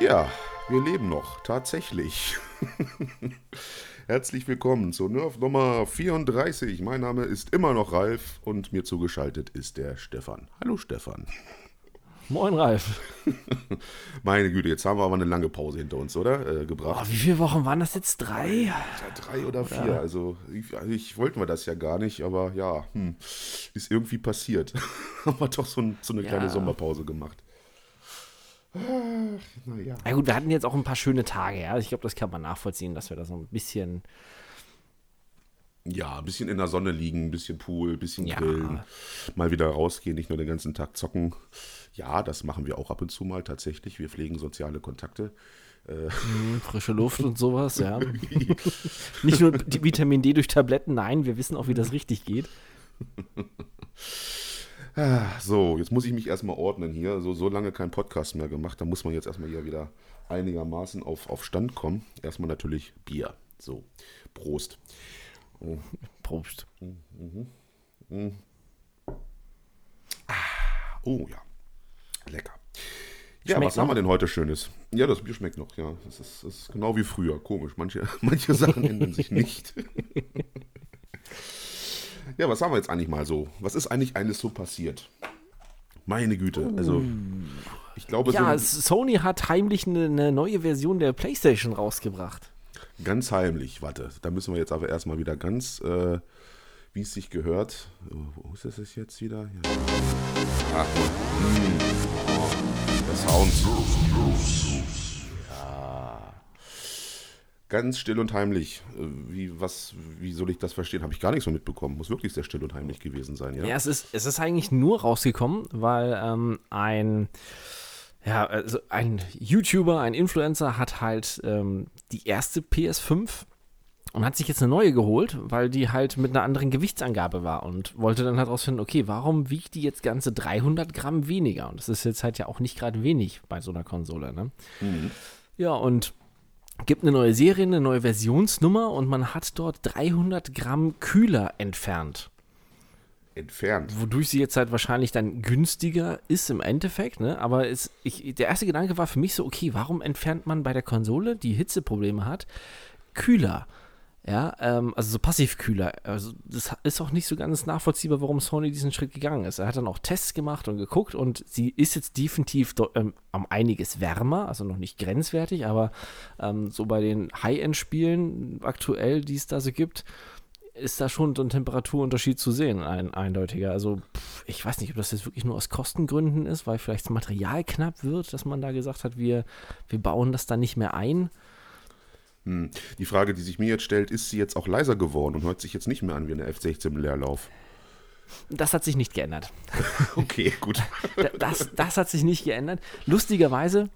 Ja, wir leben noch, tatsächlich. Herzlich willkommen zur Nerf Nummer 34. Mein Name ist immer noch Ralf und mir zugeschaltet ist der Stefan. Hallo Stefan. Moin Ralf. Meine Güte, jetzt haben wir aber eine lange Pause hinter uns, oder? Äh, Oh, gebracht. wie viele Wochen waren das jetzt? Drei? Ja, drei oder vier. Also ich, eigentlich wollten wir das ja gar nicht, aber ja, hm, ist irgendwie passiert. haben wir doch so, ein, so eine kleine Ja. Sommerpause gemacht. Ach, naja. Na gut, wir hatten jetzt auch ein paar schöne Tage, ja. Ich glaube, das kann man nachvollziehen, dass wir da so ein bisschen. Ja, ein bisschen in der Sonne liegen, ein bisschen Pool, ein bisschen Ja. grillen, mal wieder rausgehen, nicht nur den ganzen Tag zocken. Ja, das machen wir auch ab und zu mal tatsächlich. Wir pflegen soziale Kontakte. Hm, frische Luft und sowas, ja. Nicht nur die Vitamin D durch Tabletten, nein, wir wissen auch, wie das richtig geht. Ah, So, jetzt muss ich mich erstmal ordnen hier. So, so lange kein Podcast mehr gemacht. Da muss man jetzt erstmal hier wieder einigermaßen auf, auf Stand kommen. Erstmal natürlich Bier. So, Prost. Prost. Oh ja, lecker. Ja, Schmeckt was haben noch? wir denn heute Schönes? Ja, das Bier schmeckt noch, ja. Das ist, das ist genau wie früher. Komisch. Manche, manche Sachen ändern sich nicht. ja, was haben wir jetzt eigentlich mal so? Was ist eigentlich eines so passiert? Meine Güte. Also, ich glaube, Ja, so Sony hat heimlich eine, eine neue Version der PlayStation rausgebracht. ganz heimlich. Warte, da müssen wir jetzt aber erstmal wieder ganz, äh, wie es sich gehört. Oh, Wo ist das jetzt wieder? Ja. Ah, hm. oh, der Sound. Ja. Ganz still und heimlich. Äh, Wie, was, wie soll ich das verstehen? Habe ich gar nicht so mitbekommen. Muss wirklich sehr still und heimlich gewesen sein, ja? Ja, es ist, es ist eigentlich nur rausgekommen, weil ähm, ein, ja, also ein YouTuber, ein Influencer hat halt ähm, die erste PS5 und hat sich jetzt eine neue geholt, weil die halt mit einer anderen Gewichtsangabe war und wollte dann halt rausfinden, okay, warum wiegt die jetzt ganze 300 Gramm weniger? Und das ist jetzt halt ja auch nicht gerade wenig bei so einer Konsole, ne? Ja, und gibt eine neue Serie, eine neue Versionsnummer und man hat dort 300 Gramm Kühler entfernt Entfernt. wodurch sie jetzt halt wahrscheinlich dann günstiger ist im Endeffekt, ne? Aber es, ich, der erste Gedanke war für mich so, okay, warum entfernt man bei der Konsole, die Hitzeprobleme hat, Kühler? Ja, ähm, also so Passivkühler. Also das ist auch nicht so ganz nachvollziehbar, warum Sony diesen Schritt gegangen ist. Er hat dann auch Tests gemacht und geguckt und sie ist jetzt definitiv ähm, um einiges wärmer, also noch nicht grenzwertig, aber ähm, so bei den High-End-Spielen aktuell, die es da so gibt, ist da schon so ein Temperaturunterschied zu sehen, ein eindeutiger. Also pff, ich weiß nicht, ob das jetzt wirklich nur aus Kostengründen ist, weil vielleicht das Material knapp wird, dass man da gesagt hat, wir, wir bauen das da nicht mehr ein. Hm. Die Frage, die sich mir jetzt stellt, ist sie jetzt auch leiser geworden und hört sich jetzt nicht mehr an wie eine F16 im Leerlauf? Das hat sich nicht geändert. Okay, gut. Da- Das, das hat sich nicht geändert. Lustigerweise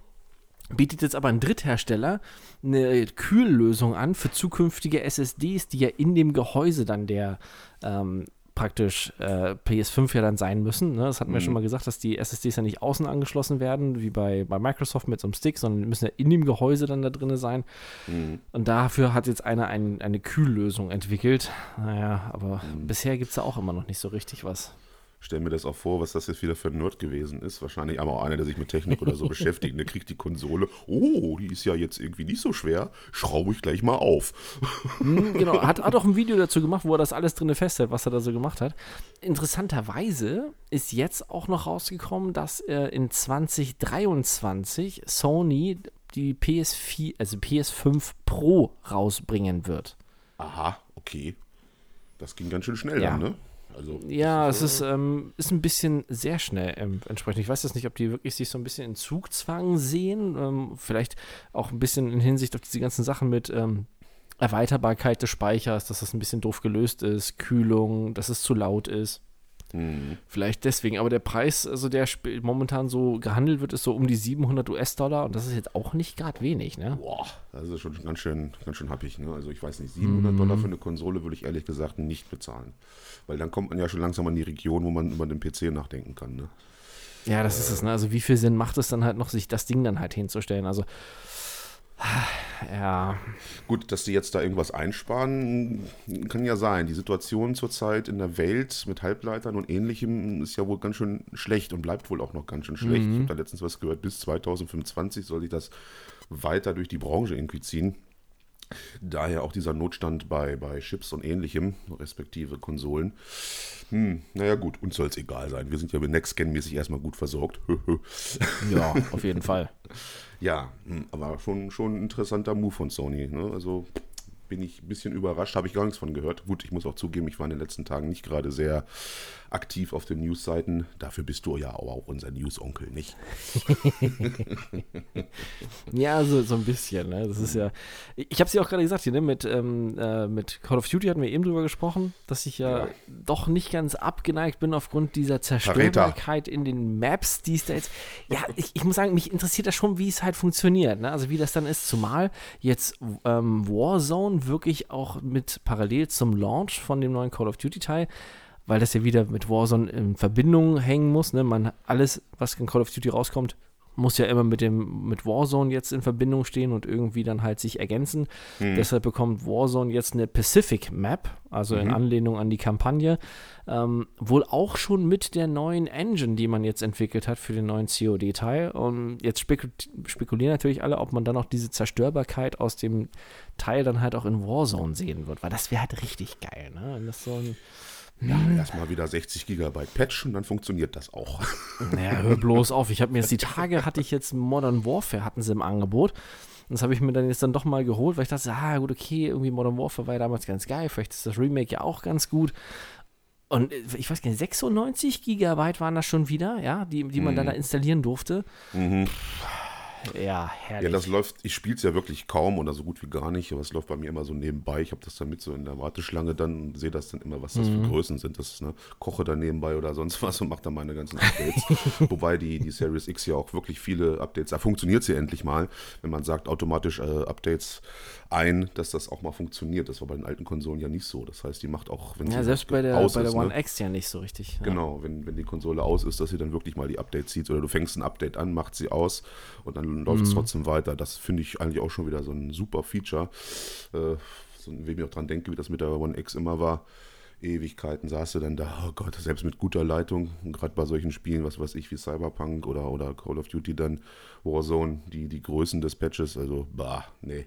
bietet jetzt aber ein Dritthersteller eine Kühllösung an für zukünftige SSDs, die ja in dem Gehäuse dann der ähm, praktisch äh, PS5 ja dann sein müssen. Ne? Das hatten wir schon mal gesagt, dass die SSDs ja nicht außen angeschlossen werden, wie bei, bei Microsoft mit so einem Stick, sondern die müssen ja in dem Gehäuse dann da drin sein. Und dafür hat jetzt einer ein, eine Kühllösung entwickelt. Naja, aber bisher gibt es da auch immer noch nicht so richtig was. Stell mir das auch vor, was das jetzt wieder für ein Nerd gewesen ist. Wahrscheinlich aber auch einer, der sich mit Technik oder so beschäftigt. Der kriegt die Konsole. Oh, die ist ja jetzt irgendwie nicht so schwer. Schraube ich gleich mal auf. Hm, genau, hat, hat auch ein Video dazu gemacht, wo er das alles drin festhält, was er da so gemacht hat. Interessanterweise ist jetzt auch noch rausgekommen, dass äh, in 2023 Sony die PS4, also PS5 Pro rausbringen wird. Aha, okay. Das ging ganz schön schnell Ja. dann, ne? Also, Ja, das es ist, ähm, ist ein bisschen sehr schnell ähm, entsprechend. Ich weiß jetzt nicht, ob die wirklich sich so ein bisschen in Zugzwang sehen. Ähm, vielleicht auch ein bisschen in Hinsicht auf diese ganzen Sachen mit ähm, Erweiterbarkeit des Speichers, dass das ein bisschen doof gelöst ist, Kühlung, dass es zu laut ist. Mhm. Vielleicht deswegen, aber der Preis, also der momentan so gehandelt wird, ist so um die 700 US-Dollar und das ist jetzt auch nicht gerade wenig, ne? Boah, das ist schon ganz schön, ganz schön happig, ne? Also ich weiß nicht, 700 mhm. Dollar für eine Konsole würde ich ehrlich gesagt nicht bezahlen. Weil dann kommt man ja schon langsam an die Region, wo man über den PC nachdenken kann, ne? Ja, das äh, ist es, ne? Also wie viel Sinn macht es dann halt noch, sich das Ding dann halt hinzustellen? Also ja. Gut, dass die jetzt da irgendwas einsparen, kann ja sein. Die Situation zurzeit in der Welt mit Halbleitern und ähnlichem ist ja wohl ganz schön schlecht und bleibt wohl auch noch ganz schön schlecht. Mhm. Ich habe da letztens was gehört, bis 2025 soll sich das weiter durch die Branche irgendwie ziehen. Daher auch dieser Notstand bei, bei Chips und ähnlichem, respektive Konsolen. Hm, naja, gut, uns soll es egal sein. Wir sind ja mit Nextgen-mäßig erstmal gut versorgt. ja, auf jeden Fall. Ja, hm, aber schon, schon ein interessanter Move von Sony. Ne? Also bin ich ein bisschen überrascht, habe ich gar nichts von gehört. Gut, ich muss auch zugeben, ich war in den letzten Tagen nicht gerade sehr aktiv auf den Newsseiten. Dafür bist du ja auch unser News-Onkel, nicht? ja, so, so ein bisschen. Ne? Das ist ja. Ich habe es ja auch gerade gesagt hier, ne? mit, ähm, äh, mit Call of Duty hatten wir eben drüber gesprochen, dass ich ja, ja. doch nicht ganz abgeneigt bin aufgrund dieser Zerstörbarkeit in den Maps, die es da jetzt. Ja, ich, ich muss sagen, mich interessiert das schon, wie es halt funktioniert. Ne? Also wie das dann ist, zumal jetzt ähm, Warzone wirklich auch mit parallel zum Launch von dem neuen Call of Duty Teil weil das ja wieder mit Warzone in Verbindung hängen muss. Ne? Man, alles, was in Call of Duty rauskommt, muss ja immer mit dem mit Warzone jetzt in Verbindung stehen und irgendwie dann halt sich ergänzen. Mhm. Deshalb bekommt Warzone jetzt eine Pacific Map, also in mhm. Anlehnung an die Kampagne, ähm, wohl auch schon mit der neuen Engine, die man jetzt entwickelt hat für den neuen COD-Teil. Und jetzt spekul spekulieren natürlich alle, ob man dann auch diese Zerstörbarkeit aus dem Teil dann halt auch in Warzone sehen wird, weil das wäre halt richtig geil, ne? Wenn das so ein ja, erstmal wieder 60 Gigabyte Patch und dann funktioniert das auch. Naja, hör bloß auf. Ich habe mir jetzt die Tage, hatte ich jetzt Modern Warfare, hatten sie im Angebot. Und das habe ich mir dann jetzt dann doch mal geholt, weil ich dachte, ah, gut, okay, irgendwie Modern Warfare war ja damals ganz geil. Vielleicht ist das Remake ja auch ganz gut. Und äh, ich weiß gar nicht, 96 Gigabyte waren das schon wieder, ja, die, die man mhm. dann da installieren durfte. Mhm. Ja, herrlich. Ja, das läuft, ich spiele es ja wirklich kaum oder so gut wie gar nicht, aber es läuft bei mir immer so nebenbei. Ich habe das dann mit so in der Warteschlange dann sehe das dann immer, was das mhm. für Größen sind. Das ne, koche dann nebenbei oder sonst was und mache dann meine ganzen Updates. Wobei die, die Series X ja auch wirklich viele Updates, da funktioniert sie endlich mal, wenn man sagt, automatisch äh, Updates ein, dass das auch mal funktioniert. Das war bei den alten Konsolen ja nicht so. Das heißt, die macht auch, wenn ja, sie selbst bei der, aus bei der One ne? X ja nicht so richtig. Ja. Genau, wenn, wenn die Konsole aus ist, dass sie dann wirklich mal die Updates zieht oder du fängst ein Update an, macht sie aus und dann läuft es mhm. trotzdem weiter. Das finde ich eigentlich auch schon wieder so ein super Feature. Äh, so, wenn ich auch dran denke, wie das mit der One X immer war Ewigkeiten saß du dann da, oh Gott, selbst mit guter Leitung, gerade bei solchen Spielen, was weiß ich, wie Cyberpunk oder, oder Call of Duty dann, Warzone, die, die Größen des Patches, also, bah, nee,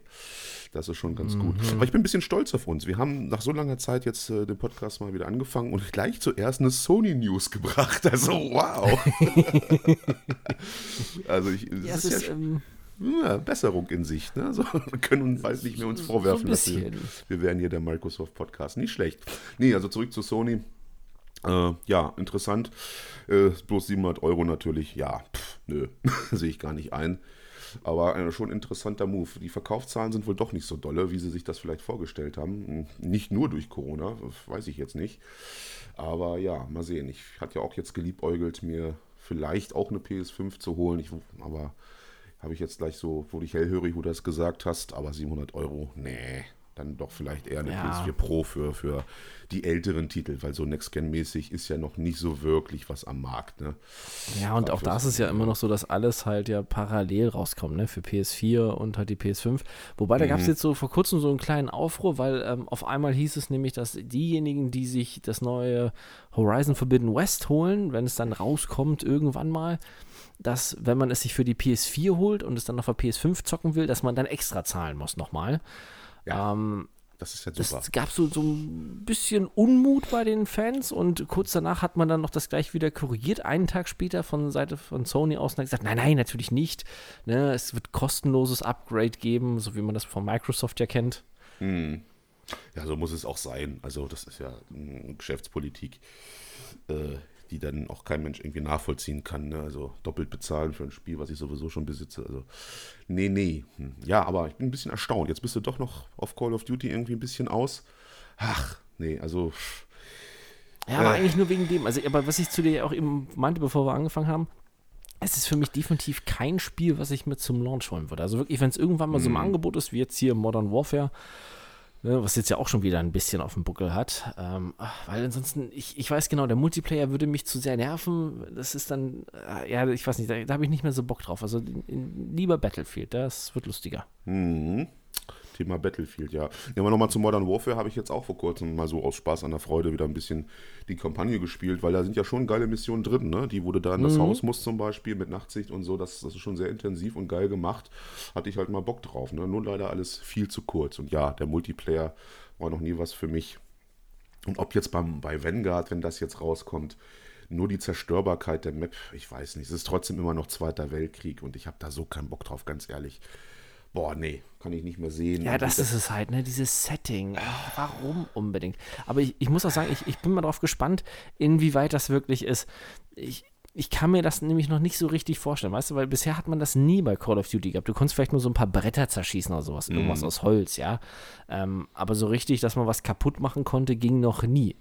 das ist schon ganz mhm. gut. Aber ich bin ein bisschen stolz auf uns. Wir haben nach so langer Zeit jetzt äh, den Podcast mal wieder angefangen und gleich zuerst eine Sony News gebracht. Also, wow. also, ich, ja, ist, ist ja, ähm ja, Besserung in Sicht. Ne? So, wir können uns bald nicht mehr uns vorwerfen, so wir, wir wären hier der Microsoft Podcast. Nicht schlecht. Nee, also zurück zu Sony. Äh, ja, interessant. Äh, bloß 700 Euro natürlich. Ja, pff, nö, sehe ich gar nicht ein. Aber äh, schon interessanter Move. Die Verkaufszahlen sind wohl doch nicht so dolle, wie sie sich das vielleicht vorgestellt haben. Hm, nicht nur durch Corona, weiß ich jetzt nicht. Aber ja, mal sehen. Ich hatte ja auch jetzt geliebäugelt, mir vielleicht auch eine PS5 zu holen. Ich, aber habe ich jetzt gleich so, wurde ich hellhörig, wo du das gesagt hast, aber 700 Euro, nee, dann doch vielleicht eher eine ja. PS4 Pro für, für die älteren Titel, weil so Next-Gen-mäßig ist ja noch nicht so wirklich was am Markt. Ne? Ja, und auch da ist es ja immer noch so, dass alles halt ja parallel rauskommt, ne? Für PS4 und halt die PS5. Wobei, da mhm. gab es jetzt so vor kurzem so einen kleinen Aufruhr, weil ähm, auf einmal hieß es nämlich, dass diejenigen, die sich das neue Horizon Forbidden West holen, wenn es dann rauskommt irgendwann mal, dass wenn man es sich für die PS4 holt und es dann auf der PS5 zocken will, dass man dann extra zahlen muss nochmal. Ja. Ähm, das ist ja super. Es gab so, so ein bisschen Unmut bei den Fans und kurz danach hat man dann noch das gleich wieder korrigiert. Einen Tag später von Seite von Sony aus und hat gesagt, nein, nein, natürlich nicht. Ne, es wird kostenloses Upgrade geben, so wie man das von Microsoft ja kennt. Hm. Ja, so muss es auch sein. Also das ist ja eine Geschäftspolitik. Äh, die dann auch kein Mensch irgendwie nachvollziehen kann. Ne? Also doppelt bezahlen für ein Spiel, was ich sowieso schon besitze. Also, nee, nee. Hm. Ja, aber ich bin ein bisschen erstaunt. Jetzt bist du doch noch auf Call of Duty irgendwie ein bisschen aus. Ach, nee, also. Ja, aber äh. eigentlich nur wegen dem. Also, aber was ich zu dir auch eben meinte, bevor wir angefangen haben, es ist für mich definitiv kein Spiel, was ich mir zum Launch holen würde. Also wirklich, wenn es irgendwann mal so im mhm. Angebot ist, wie jetzt hier Modern Warfare, was jetzt ja auch schon wieder ein bisschen auf dem Buckel hat. Ähm, weil ansonsten, ich, ich weiß genau, der Multiplayer würde mich zu sehr nerven. Das ist dann, äh, ja, ich weiß nicht, da, da habe ich nicht mehr so Bock drauf. Also in, in, lieber Battlefield, das wird lustiger. Mhm. Thema Battlefield, ja. Nehmen wir nochmal zu Modern Warfare, habe ich jetzt auch vor kurzem mal so aus Spaß an der Freude wieder ein bisschen die Kampagne gespielt, weil da sind ja schon geile Missionen drin, ne? Die, wo du da in das mhm. Haus musst zum Beispiel mit Nachtsicht und so, das, das ist schon sehr intensiv und geil gemacht. Hatte ich halt mal Bock drauf, ne? Nur leider alles viel zu kurz. Und ja, der Multiplayer war noch nie was für mich. Und ob jetzt beim, bei Vanguard, wenn das jetzt rauskommt, nur die Zerstörbarkeit der Map, ich weiß nicht. Es ist trotzdem immer noch Zweiter Weltkrieg und ich habe da so keinen Bock drauf, ganz ehrlich boah, nee, kann ich nicht mehr sehen. Ja, das, ist es halt, ne? Dieses Setting. Warum unbedingt? Aber ich, ich muss auch sagen, ich, ich bin mal drauf gespannt, inwieweit das wirklich ist. Ich, ich kann mir das nämlich noch nicht so richtig vorstellen, weißt du, weil bisher hat man das nie bei Call of Duty gehabt. Du konntest vielleicht nur so ein paar Bretter zerschießen oder sowas, irgendwas mm. aus Holz, ja. Ähm, aber so richtig, dass man was kaputt machen konnte, ging noch nie.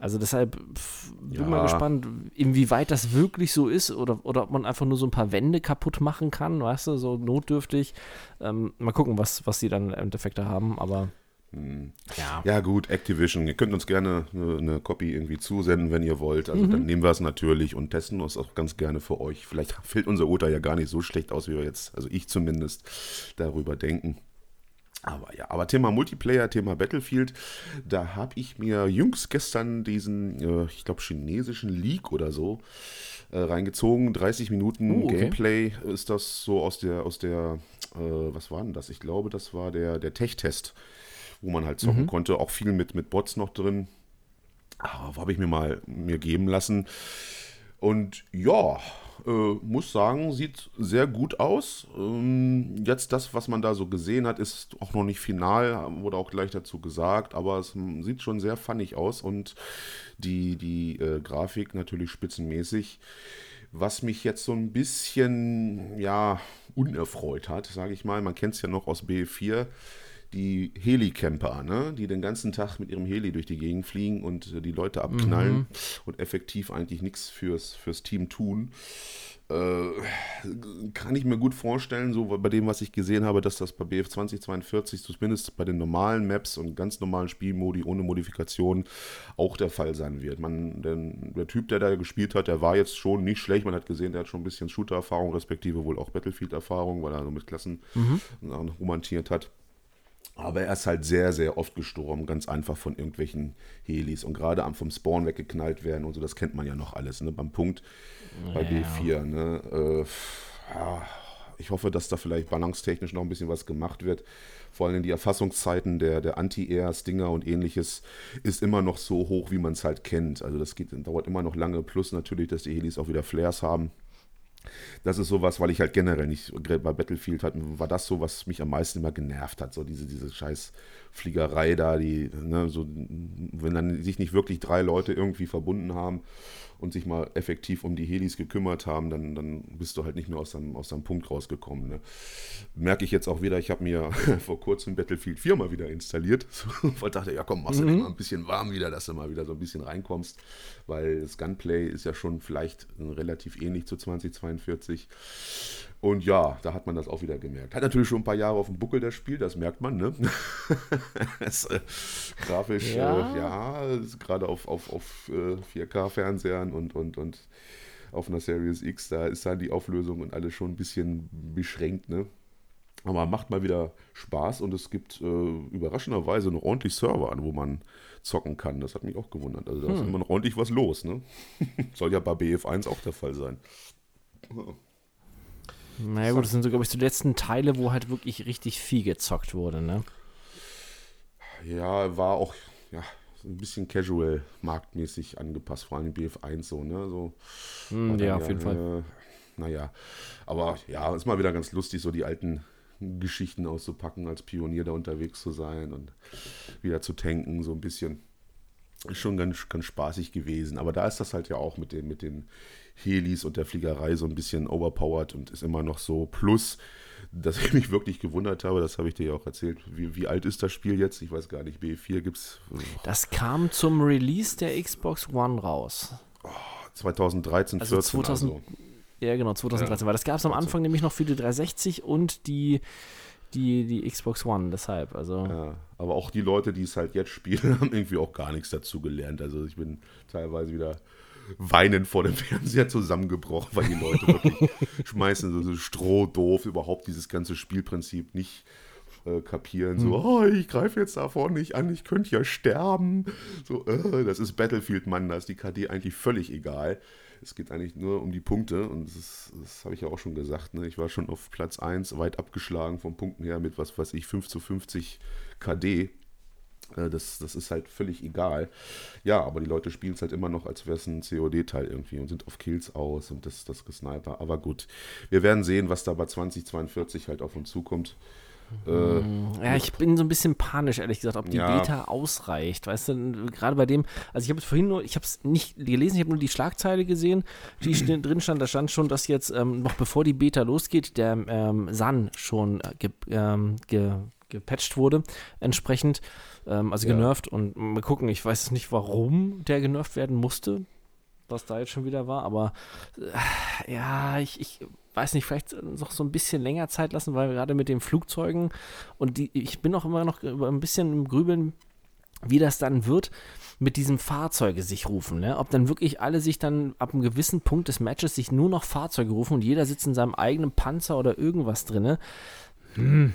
Also deshalb pff, bin ja. mal gespannt, inwieweit das wirklich so ist oder, oder ob man einfach nur so ein paar Wände kaputt machen kann, weißt du, so notdürftig. Ähm, mal gucken, was, was sie dann im Endeffekt da haben, aber. Hm. Ja. ja, gut, Activision. Ihr könnt uns gerne eine, eine Copy irgendwie zusenden, wenn ihr wollt. Also mhm. dann nehmen wir es natürlich und testen uns auch ganz gerne für euch. Vielleicht fällt unser Urteil ja gar nicht so schlecht aus, wie wir jetzt, also ich zumindest, darüber denken. Aber ja, aber Thema Multiplayer, Thema Battlefield, da habe ich mir jüngst gestern diesen, äh, ich glaube, chinesischen Leak oder so äh, reingezogen. 30 Minuten uh, okay. Gameplay ist das so aus der, aus der, äh, was war denn das? Ich glaube, das war der, der Tech-Test, wo man halt zocken mhm. konnte. Auch viel mit, mit Bots noch drin. Aber habe ich mir mal mir geben lassen. Und ja, äh, muss sagen, sieht sehr gut aus. Ähm, jetzt das, was man da so gesehen hat, ist auch noch nicht final, wurde auch gleich dazu gesagt, aber es sieht schon sehr funnig aus und die, die äh, Grafik natürlich spitzenmäßig. Was mich jetzt so ein bisschen, ja, unerfreut hat, sage ich mal. Man kennt es ja noch aus B4 die Helicamper, ne? die den ganzen Tag mit ihrem Heli durch die Gegend fliegen und äh, die Leute abknallen mhm. und effektiv eigentlich nichts fürs, fürs Team tun. Äh, kann ich mir gut vorstellen, so bei dem, was ich gesehen habe, dass das bei BF 2042 zumindest bei den normalen Maps und ganz normalen Spielmodi ohne Modifikation auch der Fall sein wird. Man, denn der Typ, der da gespielt hat, der war jetzt schon nicht schlecht. Man hat gesehen, der hat schon ein bisschen Shooter-Erfahrung, respektive wohl auch Battlefield-Erfahrung, weil er so mit Klassen mhm. romantiert hat. Aber er ist halt sehr, sehr oft gestorben, ganz einfach von irgendwelchen Helis und gerade am vom Spawn weggeknallt werden und so, das kennt man ja noch alles, ne? Beim Punkt bei ja. B4, ne? Äh, ja, ich hoffe, dass da vielleicht balancetechnisch noch ein bisschen was gemacht wird. Vor allem die Erfassungszeiten der, der Anti-Airs, Dinger und ähnliches ist immer noch so hoch, wie man es halt kennt. Also das geht, dauert immer noch lange. Plus natürlich, dass die Helis auch wieder Flares haben. Das ist sowas, weil ich halt generell nicht, bei Battlefield hat, war das so, was mich am meisten immer genervt hat. So diese, diese scheiß Fliegerei da, die, ne, so, wenn dann sich nicht wirklich drei Leute irgendwie verbunden haben und sich mal effektiv um die Helis gekümmert haben, dann, dann bist du halt nicht mehr aus deinem, aus deinem Punkt rausgekommen. Ne? Merke ich jetzt auch wieder, ich habe mir vor kurzem Battlefield 4 mal wieder installiert, weil dachte, ja komm, machst du mhm. dich mal ein bisschen warm wieder, dass du mal wieder so ein bisschen reinkommst, weil das Gunplay ist ja schon vielleicht äh, relativ ähnlich zu 2042. Und ja, da hat man das auch wieder gemerkt. Hat natürlich schon ein paar Jahre auf dem Buckel das Spiel, das merkt man, ne? das, äh, grafisch, ja, äh, ja gerade auf, auf, auf äh, 4K-Fernsehern Jahren und, und, und auf einer Series X, da ist dann die Auflösung und alles schon ein bisschen beschränkt, ne? Aber macht mal wieder Spaß und es gibt äh, überraschenderweise noch ordentlich Server an, wo man zocken kann. Das hat mich auch gewundert. Also da hm. ist immer noch ordentlich was los, ne? Soll ja bei BF1 auch der Fall sein. Oh. Naja gut, das sind so, glaube ich, die letzten Teile, wo halt wirklich richtig viel gezockt wurde, ne? Ja, war auch, ja, ein bisschen casual marktmäßig angepasst, vor allem BF1 so, ne? So, mm, ja, auf jeden äh, Fall. Naja, aber ja, ist mal wieder ganz lustig, so die alten Geschichten auszupacken, als Pionier da unterwegs zu sein und wieder zu tanken, so ein bisschen. Ist schon ganz, ganz spaßig gewesen. Aber da ist das halt ja auch mit den, mit den Helis und der Fliegerei so ein bisschen overpowered und ist immer noch so. Plus, dass ich mich wirklich gewundert habe, das habe ich dir ja auch erzählt. Wie, wie alt ist das Spiel jetzt? Ich weiß gar nicht. B4 gibt es. Das kam zum Release der Xbox One raus. Oh, 2013, also 14. 2000, also. Ja, genau, 2013. Ja. Weil das gab es am Anfang nämlich noch für die 360 und die, die, die Xbox One, deshalb. Also. Ja, aber auch die Leute, die es halt jetzt spielen, haben irgendwie auch gar nichts dazu gelernt. Also ich bin teilweise wieder weinend vor dem Fernseher zusammengebrochen, weil die Leute wirklich schmeißen so Stroh doof überhaupt dieses ganze Spielprinzip nicht äh, kapieren. So, hm. oh, ich greife jetzt davor nicht an, ich könnte ja sterben. So, äh, das ist Battlefield, Mann, da ist die KD eigentlich völlig egal. Es geht eigentlich nur um die Punkte und das, das habe ich ja auch schon gesagt. Ne? Ich war schon auf Platz 1 weit abgeschlagen vom Punkten her mit was weiß ich, 5 zu 50 KD. Äh, das, das ist halt völlig egal. Ja, aber die Leute spielen es halt immer noch, als wäre es ein COD-Teil irgendwie und sind auf Kills aus und das, das Gesniper. Aber gut, wir werden sehen, was da bei 2042 halt auf uns zukommt. Äh, ja, ich bin so ein bisschen panisch, ehrlich gesagt, ob die ja. Beta ausreicht. Weißt du, gerade bei dem, also ich habe es vorhin nur, ich habe es nicht gelesen, ich habe nur die Schlagzeile gesehen, die drin stand, da stand schon, dass jetzt ähm, noch bevor die Beta losgeht, der ähm, Sun schon äh, ge, ähm, ge, gepatcht wurde, entsprechend, ähm, also ja. genervt. Und mal gucken, ich weiß nicht, warum der genervt werden musste, was da jetzt schon wieder war, aber äh, ja, ich, ich weiß nicht, vielleicht noch so ein bisschen länger Zeit lassen, weil gerade mit den Flugzeugen und die, ich bin auch immer noch ein bisschen im Grübeln, wie das dann wird mit diesem Fahrzeuge sich rufen. Ne? Ob dann wirklich alle sich dann ab einem gewissen Punkt des Matches sich nur noch Fahrzeuge rufen und jeder sitzt in seinem eigenen Panzer oder irgendwas drin. Hm,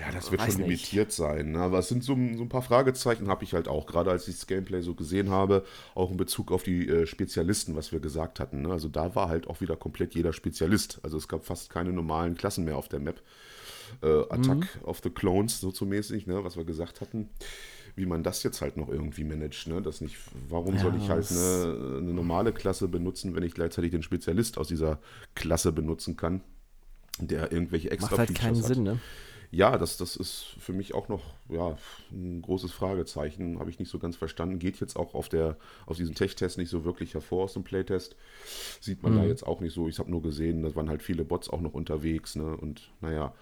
ja, das wird schon limitiert nicht. sein. Ne? Aber es sind so, so ein paar Fragezeichen, habe ich halt auch, gerade als ich das Gameplay so gesehen habe, auch in Bezug auf die äh, Spezialisten, was wir gesagt hatten. Ne? Also da war halt auch wieder komplett jeder Spezialist. Also es gab fast keine normalen Klassen mehr auf der Map. Äh, Attack mhm. of the Clones, so zu mäßig, ne? was wir gesagt hatten wie man das jetzt halt noch irgendwie managt. Ne? Das nicht, warum ja, soll ich halt eine, eine, normale Klasse benutzen, wenn ich gleichzeitig den Spezialist aus dieser Klasse benutzen kann, der irgendwelche extra Macht halt keinen hat. Sinn, ne? Ja, das, das ist für mich auch noch ja, ein großes Fragezeichen. Habe ich nicht so ganz verstanden. Geht jetzt auch auf, der, auf diesem Tech-Test nicht so wirklich hervor aus dem Playtest. Sieht man mhm. da jetzt auch nicht so. Ich habe nur gesehen, da waren halt viele Bots auch noch unterwegs. Ne? Und naja,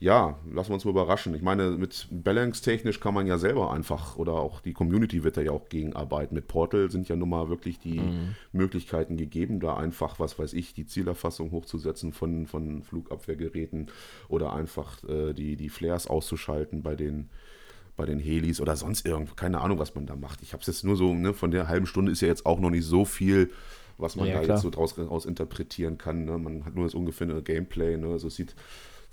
ja, lassen wir uns mal überraschen. Ich meine, mit Balance technisch kann man ja selber einfach, oder auch die Community wird da ja auch gegenarbeiten. Mit Portal sind ja nun mal wirklich die mhm. Möglichkeiten gegeben, da einfach, was weiß ich, die Zielerfassung hochzusetzen von, von Flugabwehrgeräten oder einfach äh, die, die Flares auszuschalten bei den bei den Helis oder sonst irgendwo. Keine Ahnung, was man da macht. Ich habe es jetzt nur so, ne, von der halben Stunde ist ja jetzt auch noch nicht so viel, was man ja, da klar. jetzt so draus, draus interpretieren kann. Ne? Man hat nur das ungefähre Gameplay. Ne? Also es sieht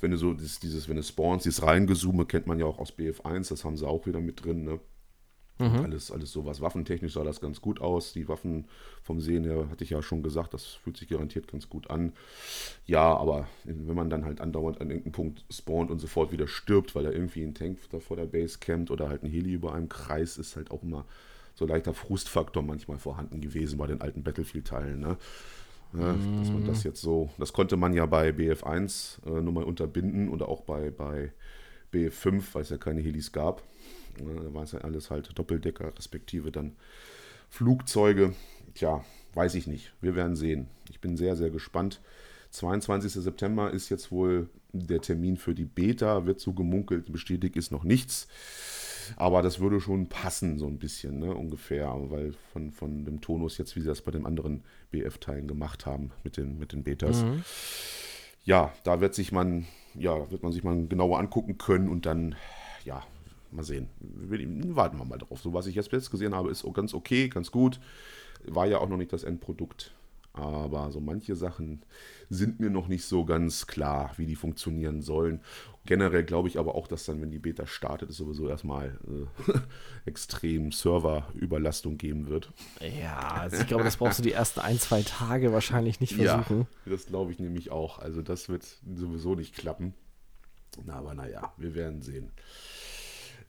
wenn du so dieses, dieses wenn du spawnst, dieses Reingezoome kennt man ja auch aus BF1, das haben sie auch wieder mit drin, ne? Mhm. Alles, alles sowas. Waffentechnisch sah das ganz gut aus. Die Waffen vom Sehen her hatte ich ja schon gesagt, das fühlt sich garantiert ganz gut an. Ja, aber wenn man dann halt andauernd an irgendeinem Punkt spawnt und sofort wieder stirbt, weil da irgendwie ein Tank da vor der Base campt oder halt ein Heli über einem Kreis, ist halt auch immer so leichter Frustfaktor manchmal vorhanden gewesen bei den alten Battlefield-Teilen. Ne? Mm. Dass man das jetzt so, das konnte man ja bei BF1 äh, nur mal unterbinden oder auch bei, bei BF5, weil es ja keine Helis gab. Ja, da war es ja alles halt Doppeldecker, respektive dann Flugzeuge. Tja, weiß ich nicht. Wir werden sehen. Ich bin sehr, sehr gespannt. 22. September ist jetzt wohl der Termin für die Beta, wird so gemunkelt, bestätigt ist noch nichts. Aber das würde schon passen, so ein bisschen, ne, ungefähr, weil von, von dem Tonus jetzt, wie sie das bei den anderen BF-Teilen gemacht haben, mit den, mit den Betas. Mhm. Ja, da wird sich man, ja, wird man sich mal genauer angucken können und dann, mal sehen. Warten wir mal drauf. So, was ich jetzt gesehen habe, ist ganz okay, ganz gut. War ja auch noch nicht das Endprodukt. Aber so manche Sachen sind mir noch nicht so ganz klar, wie die funktionieren sollen. Generell glaube ich aber auch, dass dann, wenn die Beta startet, es sowieso erstmal äh, extrem Serverüberlastung geben wird. Ja, also ich glaube, das brauchst du die ersten ein, zwei Tage wahrscheinlich nicht versuchen. Ja, das glaube ich nämlich auch. Also das wird sowieso nicht klappen. Na, aber naja, wir werden sehen.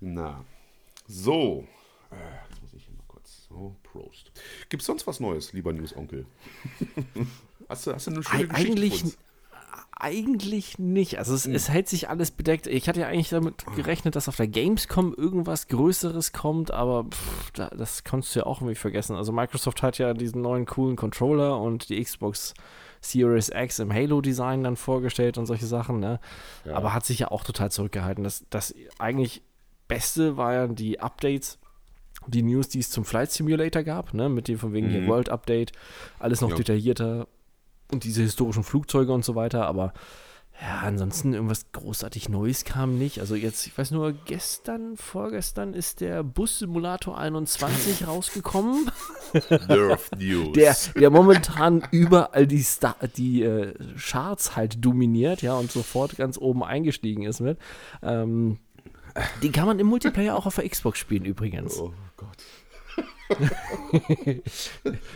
Na, so. Äh, jetzt muss ich hier mal kurz. So, Prost. Gibt es sonst was Neues, lieber News-Onkel? hast, du, hast du eine schöne Geschichte Eigentlich, eigentlich nicht. Also es, mhm. es, hält sich alles bedeckt. Ich hatte ja eigentlich damit gerechnet, dass auf der Gamescom irgendwas Größeres kommt, aber pff, das kannst du ja auch irgendwie vergessen. Also Microsoft hat ja diesen neuen coolen Controller und die Xbox Series X im Halo-Design dann vorgestellt und solche Sachen, ne? Ja. Aber hat sich ja auch total zurückgehalten. Das, das eigentlich Beste war ja die Updates die News, die es zum Flight Simulator gab, ne, mit dem von wegen mhm. hier World Update, alles noch ja. detaillierter und diese historischen Flugzeuge und so weiter, aber ja, ansonsten irgendwas großartig Neues kam nicht. Also jetzt, ich weiß nur, gestern, vorgestern ist der Bus Simulator 21 rausgekommen. Nerf News. Der, der momentan überall die, Star die äh, Charts halt dominiert, ja, und sofort ganz oben eingestiegen ist mit. Ähm, die kann man im Multiplayer auch auf der Xbox spielen übrigens. Oh Gott.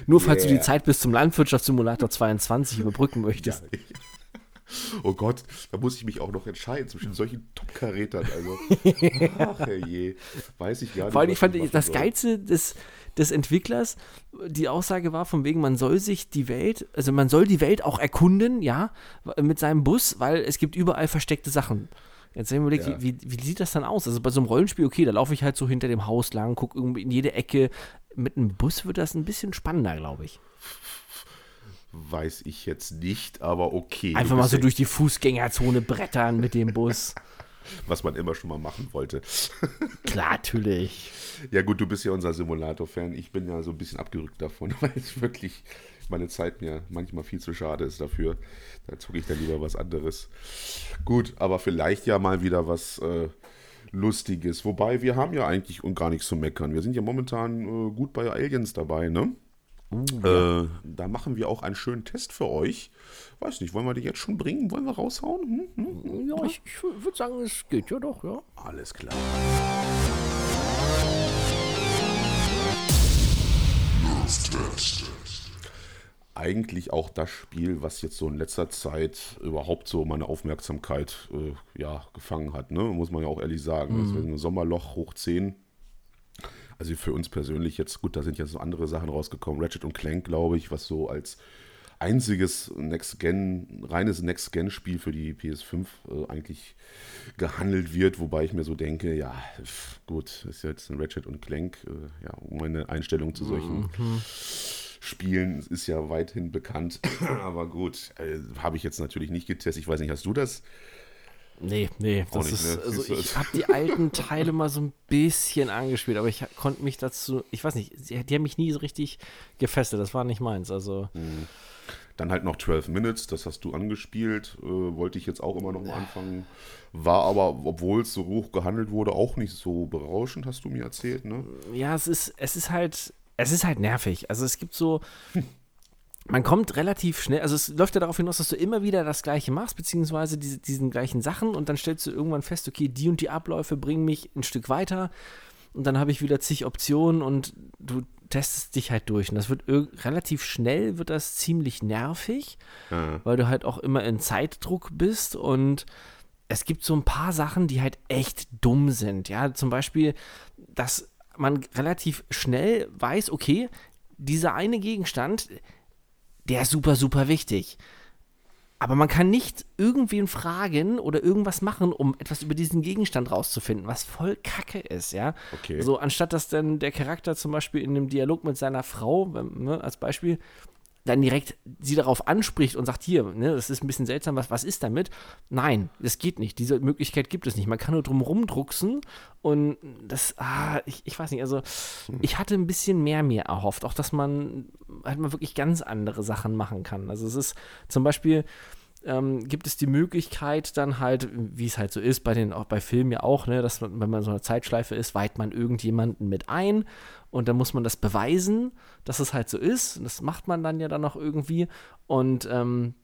Nur falls yeah. du die Zeit bis zum Landwirtschaftssimulator 22 überbrücken möchtest. Ja, oh Gott, da muss ich mich auch noch entscheiden zwischen solchen Top-Karätern. Also, ach je, weiß ich gar nicht. Vor allem, ich fand das soll. Geilste des, des Entwicklers, die Aussage war von wegen, man soll sich die Welt, also man soll die Welt auch erkunden, ja, mit seinem Bus, weil es gibt überall versteckte Sachen. Jetzt überlegt, ja. wie, wie, wie, sieht das dann aus? Also bei so einem Rollenspiel, okay, da laufe ich halt so hinter dem Haus lang, gucke irgendwie in jede Ecke. Mit einem Bus wird das ein bisschen spannender, glaube ich. Weiß ich jetzt nicht, aber okay. Einfach mal so durch die Fußgängerzone brettern mit dem Bus. Was man immer schon mal machen wollte. Klar, natürlich. Ja, gut, du bist ja unser Simulator-Fan. Ich bin ja so ein bisschen abgerückt davon, weil es wirklich meine Zeit mir manchmal viel zu schade ist dafür. Da zucke ich dann lieber was anderes. Gut, aber vielleicht ja mal wieder was äh, Lustiges. Wobei wir haben ja eigentlich und gar nichts zu meckern. Wir sind ja momentan äh, gut bei Aliens dabei, ne? Uh, ja. äh, da machen wir auch einen schönen Test für euch. Weiß nicht, wollen wir die jetzt schon bringen? Wollen wir raushauen? Hm? Hm? hm? Ja, ich, ich würde sagen, es geht ja doch, ja. Alles klar. Eigentlich auch das Spiel, was jetzt so in letzter Zeit überhaupt so meine Aufmerksamkeit äh, ja, gefangen hat, ne? muss man ja auch ehrlich sagen. Mhm. Also ein Sommerloch hoch 10. Also für uns persönlich jetzt, gut, da sind jetzt so andere Sachen rausgekommen. Ratchet und Clank, glaube ich, was so als einziges Next-Gen, reines Next-Gen-Spiel für die PS5 äh, eigentlich gehandelt wird, wobei ich mir so denke, ja, gut, ist jetzt ein Ratchet und Clank, äh, ja, meine Einstellung zu solchen mhm. Spielen ist ja weithin bekannt. Aber gut, äh, habe ich jetzt natürlich nicht getestet. Ich weiß nicht, hast du das? Nee, nee, das nicht, ist, ne? also ich habe die alten Teile mal so ein bisschen angespielt, aber ich konnte mich dazu, ich weiß nicht, die, haben mich nie so richtig gefesselt, das war nicht meins, also. Mhm. Dann halt noch 12 Minutes, das hast du angespielt, äh, wollte ich jetzt auch immer noch mal anfangen. War aber, obwohl es so hoch gehandelt wurde, auch nicht so berauschend, hast du mir erzählt, ne? Ja, es ist, es ist halt, es ist halt nervig. Also es gibt so, man kommt relativ schnell, also es läuft ja darauf hinaus, dass du immer wieder das Gleiche machst, beziehungsweise diese, diesen gleichen Sachen und dann stellst du irgendwann fest, okay, die und die Abläufe bringen mich ein Stück weiter und dann habe ich wieder zig Optionen und du testest dich halt durch und das wird relativ schnell, wird das ziemlich nervig, mhm. weil du halt auch immer in Zeitdruck bist und es gibt so ein paar Sachen, die halt echt dumm sind, ja, zum Beispiel, dass man relativ schnell weiß, okay, dieser eine Gegenstand, der ist super, super wichtig. Aber man kann nicht irgendwen fragen oder irgendwas machen, um etwas über diesen Gegenstand rauszufinden, was voll Kacke ist, ja. Okay. So, anstatt dass dann der Charakter zum Beispiel in einem Dialog mit seiner Frau, ne, als Beispiel, dann direkt sie darauf anspricht und sagt, hier, ne, das ist ein bisschen seltsam, was, was ist damit? Nein, das geht nicht. Diese Möglichkeit gibt es nicht. Man kann nur drum rumdrucksen und das, ah, ich, ich weiß nicht, also ich hatte ein bisschen mehr mir erhofft, auch dass man halt mal wirklich ganz andere Sachen machen kann. Also es ist zum Beispiel, ähm, gibt es die Möglichkeit dann halt, wie es halt so ist, bei den, auch bei Filmen ja auch, ne, dass man, wenn man so eine Zeitschleife ist, weiht man irgendjemanden mit ein und dann muss man das beweisen, dass es halt so ist. Und das macht man dann ja dann auch irgendwie. Und ähm,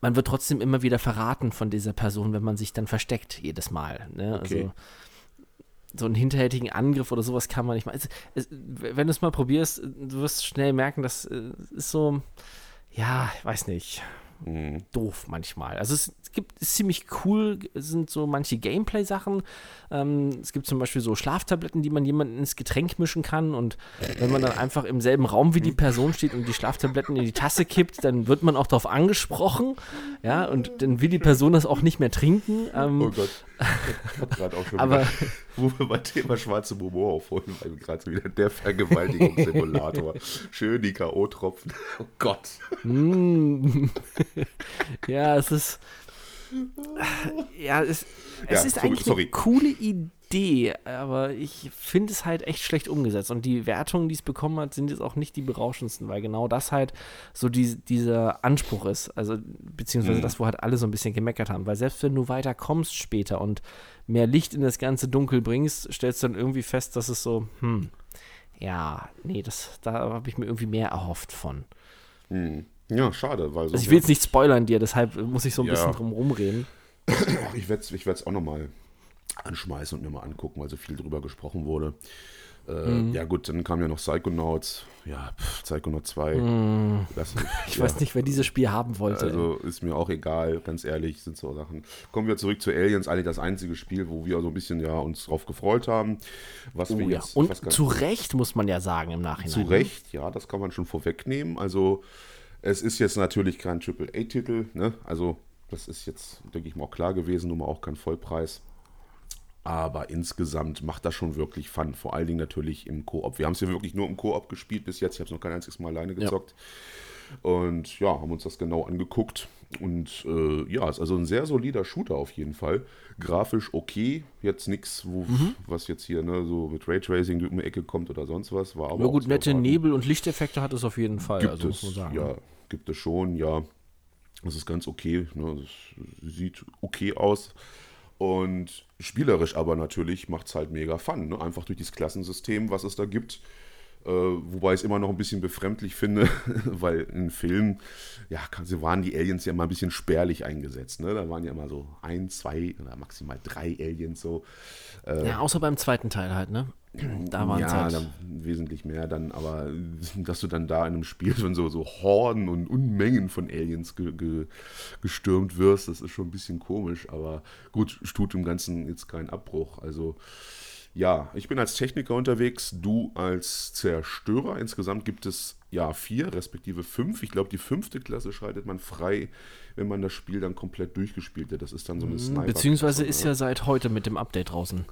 man wird trotzdem immer wieder verraten von dieser Person, wenn man sich dann versteckt, jedes Mal. Ne? Okay. Also so einen hinterhältigen Angriff oder sowas kann man nicht mal. Es, es, wenn du es mal probierst, du wirst schnell merken, das äh, ist so, ja, ich weiß nicht mhm. doof manchmal. Also es gibt, ist ziemlich cool, sind so manche Gameplay-Sachen. Ähm, es gibt zum Beispiel so Schlaftabletten, die man jemandem ins Getränk mischen kann und wenn man dann einfach im selben Raum wie die Person steht und die Schlaftabletten in die Tasse kippt, dann wird man auch darauf angesprochen, ja, und dann will die Person das auch nicht mehr trinken. Ähm, oh Gott, ich gerade auch schon Aber, wieder, wo wir beim Thema schwarze Humor aufholen, weil gerade wieder der Vergewaltigungssimulator. Schön die K.O.-Tropfen. Oh Gott. Mm. ja, es ist ja, es, es ja, ist sorry, eigentlich sorry. eine coole Idee, aber ich finde es halt echt schlecht umgesetzt. Und die Wertungen, die es bekommen hat, sind jetzt auch nicht die berauschendsten, weil genau das halt so die, dieser Anspruch ist. Also, beziehungsweise mhm. das, wo halt alle so ein bisschen gemeckert haben. Weil selbst wenn du weiter kommst später und mehr Licht in das ganze Dunkel bringst, stellst du dann irgendwie fest, dass es so, hm, ja, nee, das, da habe ich mir irgendwie mehr erhofft von. Mhm. Ja, schade. Weil so, also ich will jetzt nicht spoilern dir, deshalb muss ich so ein ja. bisschen drum rumreden. Ich werde es ich auch nochmal anschmeißen und mir mal angucken, weil so viel drüber gesprochen wurde. Äh, mm. Ja gut, dann kam ja noch Psychonauts. Ja, pff, Psychonauts 2. Mm. Das, ich ja. weiß nicht, wer dieses Spiel haben wollte. Also ist mir auch egal, ganz ehrlich, sind so Sachen. Kommen wir zurück zu Aliens, eigentlich das einzige Spiel, wo wir so ein bisschen ja uns drauf gefreut haben. Was oh, wir ja. jetzt, Und zu Recht, muss man ja sagen im Nachhinein. Zu ne? Recht, ja, das kann man schon vorwegnehmen. Also es ist jetzt natürlich kein Triple-A-Titel, ne? also das ist jetzt, denke ich mal, auch klar gewesen, nun mal auch kein Vollpreis. Aber insgesamt macht das schon wirklich Fun. Vor allen Dingen natürlich im Koop. Wir haben es ja wirklich nur im Koop gespielt bis jetzt. Ich habe es noch kein einziges Mal alleine gezockt. Ja. Und ja, haben uns das genau angeguckt. Und äh, ja, ist also ein sehr solider Shooter auf jeden Fall. Grafisch okay, jetzt nichts, mhm. was jetzt hier ne, so mit Raytracing durch die Ecke kommt oder sonst was. War aber ja, gut, nette Nebel- und Lichteffekte hat es auf jeden Fall. Gibt also, es, muss man sagen. Ja, gibt es schon, ja. Das ist ganz okay. Ne? Das sieht okay aus. Und spielerisch aber natürlich macht es halt mega Fun. Ne? Einfach durch dieses Klassensystem, was es da gibt. Äh, wobei ich es immer noch ein bisschen befremdlich finde, weil in Filmen, ja, waren die Aliens ja mal ein bisschen spärlich eingesetzt. Ne? Da waren ja immer so ein, zwei oder maximal drei Aliens so. Äh, ja, außer beim zweiten Teil halt, ne? Da waren ja, halt dann wesentlich mehr dann, aber dass du dann da in einem Spiel schon so, so Horden und Unmengen von Aliens ge, ge, gestürmt wirst, das ist schon ein bisschen komisch, aber gut, tut im Ganzen jetzt keinen Abbruch. Also ja, ich bin als Techniker unterwegs, du als Zerstörer. Insgesamt gibt es ja vier, respektive fünf. Ich glaube, die fünfte Klasse schaltet man frei, wenn man das Spiel dann komplett durchgespielt hat. Das ist dann so eine mhm, Sniper. Beziehungsweise ist ja seit heute mit dem Update draußen.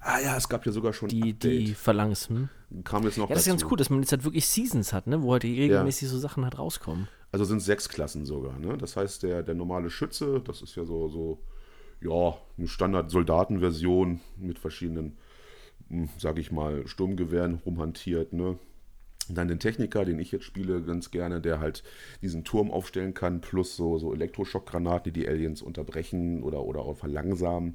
Ah ja, es gab ja sogar schon die, die Phalanx. Hm? Kam jetzt noch ja, das dazu. ist ganz cool, dass man jetzt halt wirklich Seasons hat, ne? wo halt regelmäßig ja. so Sachen halt rauskommen. Also sind sechs Klassen sogar. Ne? Das heißt, der, der normale Schütze, das ist ja so, so ja, eine Standard-Soldatenversion mit verschiedenen sage ich mal, Sturmgewehren rumhantiert. Ne? Dann den Techniker, den ich jetzt spiele, ganz gerne, der halt diesen Turm aufstellen kann, plus so, so Elektroschockgranaten, die die Aliens unterbrechen oder, oder auch verlangsamen.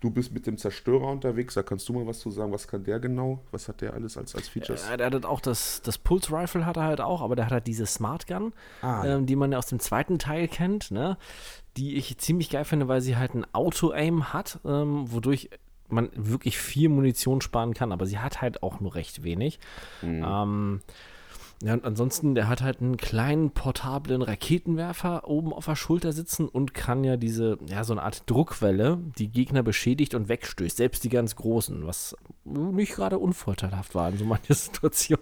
Du bist mit dem Zerstörer unterwegs, da kannst du mal was zu sagen. Was kann der genau? Was hat der alles als, als Features? Ja, der hat auch das, das Pulse Rifle hat er halt auch, aber der hat halt diese Smart Gun, ah, ähm, die man ja aus dem zweiten Teil kennt, ne? Die ich ziemlich geil finde, weil sie halt ein Auto-Aim hat, ähm, wodurch man wirklich viel Munition sparen kann, aber sie hat halt auch nur recht wenig. Mhm. Ähm, ja, und ansonsten, der hat halt einen kleinen portablen Raketenwerfer oben auf der Schulter sitzen und kann ja diese, ja, so eine Art Druckwelle, die Gegner beschädigt und wegstößt, selbst die ganz großen, was nicht gerade unvorteilhaft war in so mancher Situation.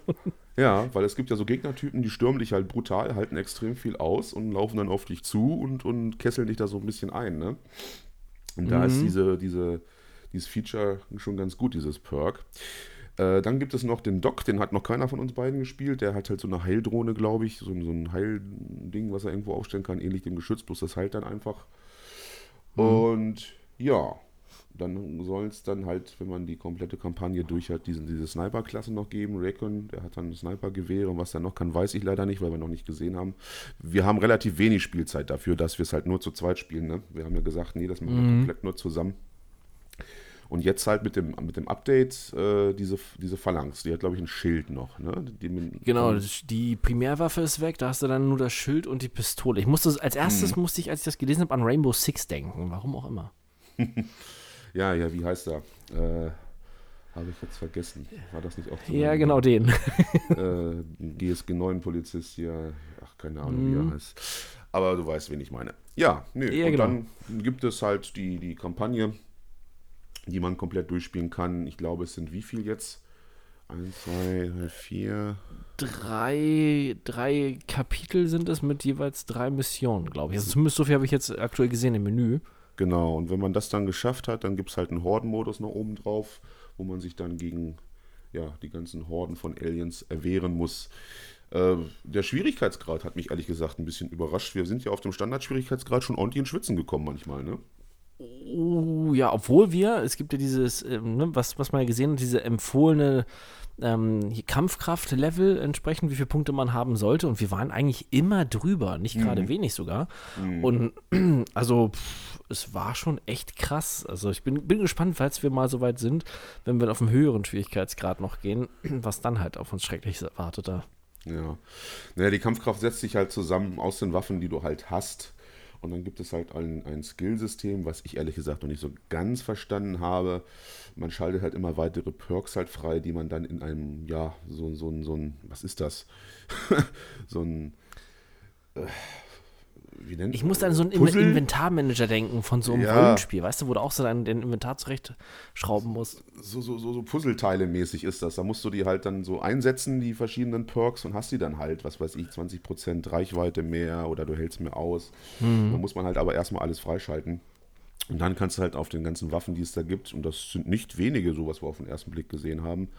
Ja, weil es gibt ja so Gegnertypen, die stürmen dich halt brutal, halten extrem viel aus und laufen dann auf dich zu und, und kesseln dich da so ein bisschen ein, ne? Und da mhm. ist diese, diese dieses Feature schon ganz gut, dieses Perk. Äh, dann gibt es noch den Doc, den hat noch keiner von uns beiden gespielt. Der hat halt so eine Heildrohne, glaube ich, so, so ein Heilding, was er irgendwo aufstellen kann, ähnlich dem Geschütz, bloß das heilt dann einfach. Mhm. Und ja, dann soll es dann halt, wenn man die komplette Kampagne durch hat, diesen, diese Sniper-Klasse noch geben. Recon, der hat dann Sniper-Gewehre und was er noch kann, weiß ich leider nicht, weil wir noch nicht gesehen haben. Wir haben relativ wenig Spielzeit dafür, dass wir es halt nur zu zweit spielen. Ne? Wir haben ja gesagt, nee, das machen wir mhm. komplett nur zusammen. Und jetzt halt mit dem, mit dem Update äh, diese, diese Phalanx, die hat, glaube ich, ein Schild noch. Ne? Die, genau, die Primärwaffe ist weg, da hast du dann nur das Schild und die Pistole. Ich musste, als erstes hm. musste ich, als ich das gelesen habe, an Rainbow Six denken. Warum auch immer. ja, ja, wie heißt er? Äh, habe ich jetzt vergessen. War das nicht auch so Ja, genau den. äh, GSG 9 Polizist hier, ach, keine Ahnung, wie er hm. heißt. Aber du weißt, wen ich meine. Ja, nee. Ja, und genau. dann gibt es halt die, die Kampagne, die man komplett durchspielen kann. Ich glaube, es sind wie viel jetzt? Eins, zwei, drei, vier. Drei, drei Kapitel sind es mit jeweils drei Missionen, glaube ich. Also zumindest so viel habe ich jetzt aktuell gesehen im Menü. Genau, und wenn man das dann geschafft hat, dann gibt es halt einen Hordenmodus noch oben drauf, wo man sich dann gegen ja, die ganzen Horden von Aliens erwehren muss. Äh, der Schwierigkeitsgrad hat mich ehrlich gesagt ein bisschen überrascht. Wir sind ja auf dem Standardschwierigkeitsgrad schon ordentlich in Schwitzen gekommen manchmal, ne? Oh, ja, obwohl wir, es gibt ja dieses, ähm, ne, was, was man ja gesehen hat, diese empfohlene ähm, Kampfkraft-Level entsprechend, wie viele Punkte man haben sollte. Und wir waren eigentlich immer drüber, nicht gerade wenig sogar. Und also, pff, es war schon echt krass. Also, ich bin, bin gespannt, falls wir mal so weit sind, wenn wir auf einen höheren Schwierigkeitsgrad noch gehen, was dann halt auf uns Schreckliches erwartet da. Ja. Naja, die Kampfkraft setzt sich halt zusammen aus den Waffen, die du halt hast. Und dann gibt es halt ein, ein Skillsystem, was ich ehrlich gesagt noch nicht so ganz verstanden habe. Man schaltet halt immer weitere Perks halt frei, die man dann in einem, ja, so, so, ein- so ein, was ist das? so ein, äh, wie nennt Ich muss an so einen Puzzle? Inventarmanager denken von so einem Ja. Rollenspiel, weißt du, wo du auch so dein, dein Inventar zurechtschrauben musst. so, so, so, so Puzzleteile-mäßig ist das. Da musst du die halt dann so einsetzen, die verschiedenen Perks, und hast die dann halt, was weiß ich, 20% Reichweite mehr oder du hältst mehr aus. Da muss man halt aber erstmal alles freischalten. Und dann kannst du halt auf den ganzen Waffen, die es da gibt, und das sind nicht wenige, so was wir auf den ersten Blick gesehen haben,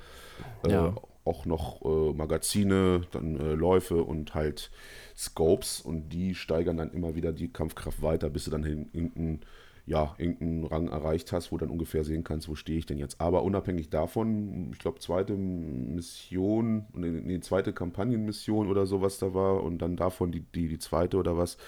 Ja. äh, auch noch äh, Magazine, dann äh, Läufe und halt Scopes und die steigern dann immer wieder die Kampfkraft weiter, bis du dann in irgendeinen ja, irgendeinen Rang erreicht hast, wo dann ungefähr sehen kannst, wo stehe ich denn jetzt. Aber unabhängig davon, ich glaube, zweite Mission, nee, zweite Kampagnenmission oder sowas da war und dann davon die, die, die zweite oder was,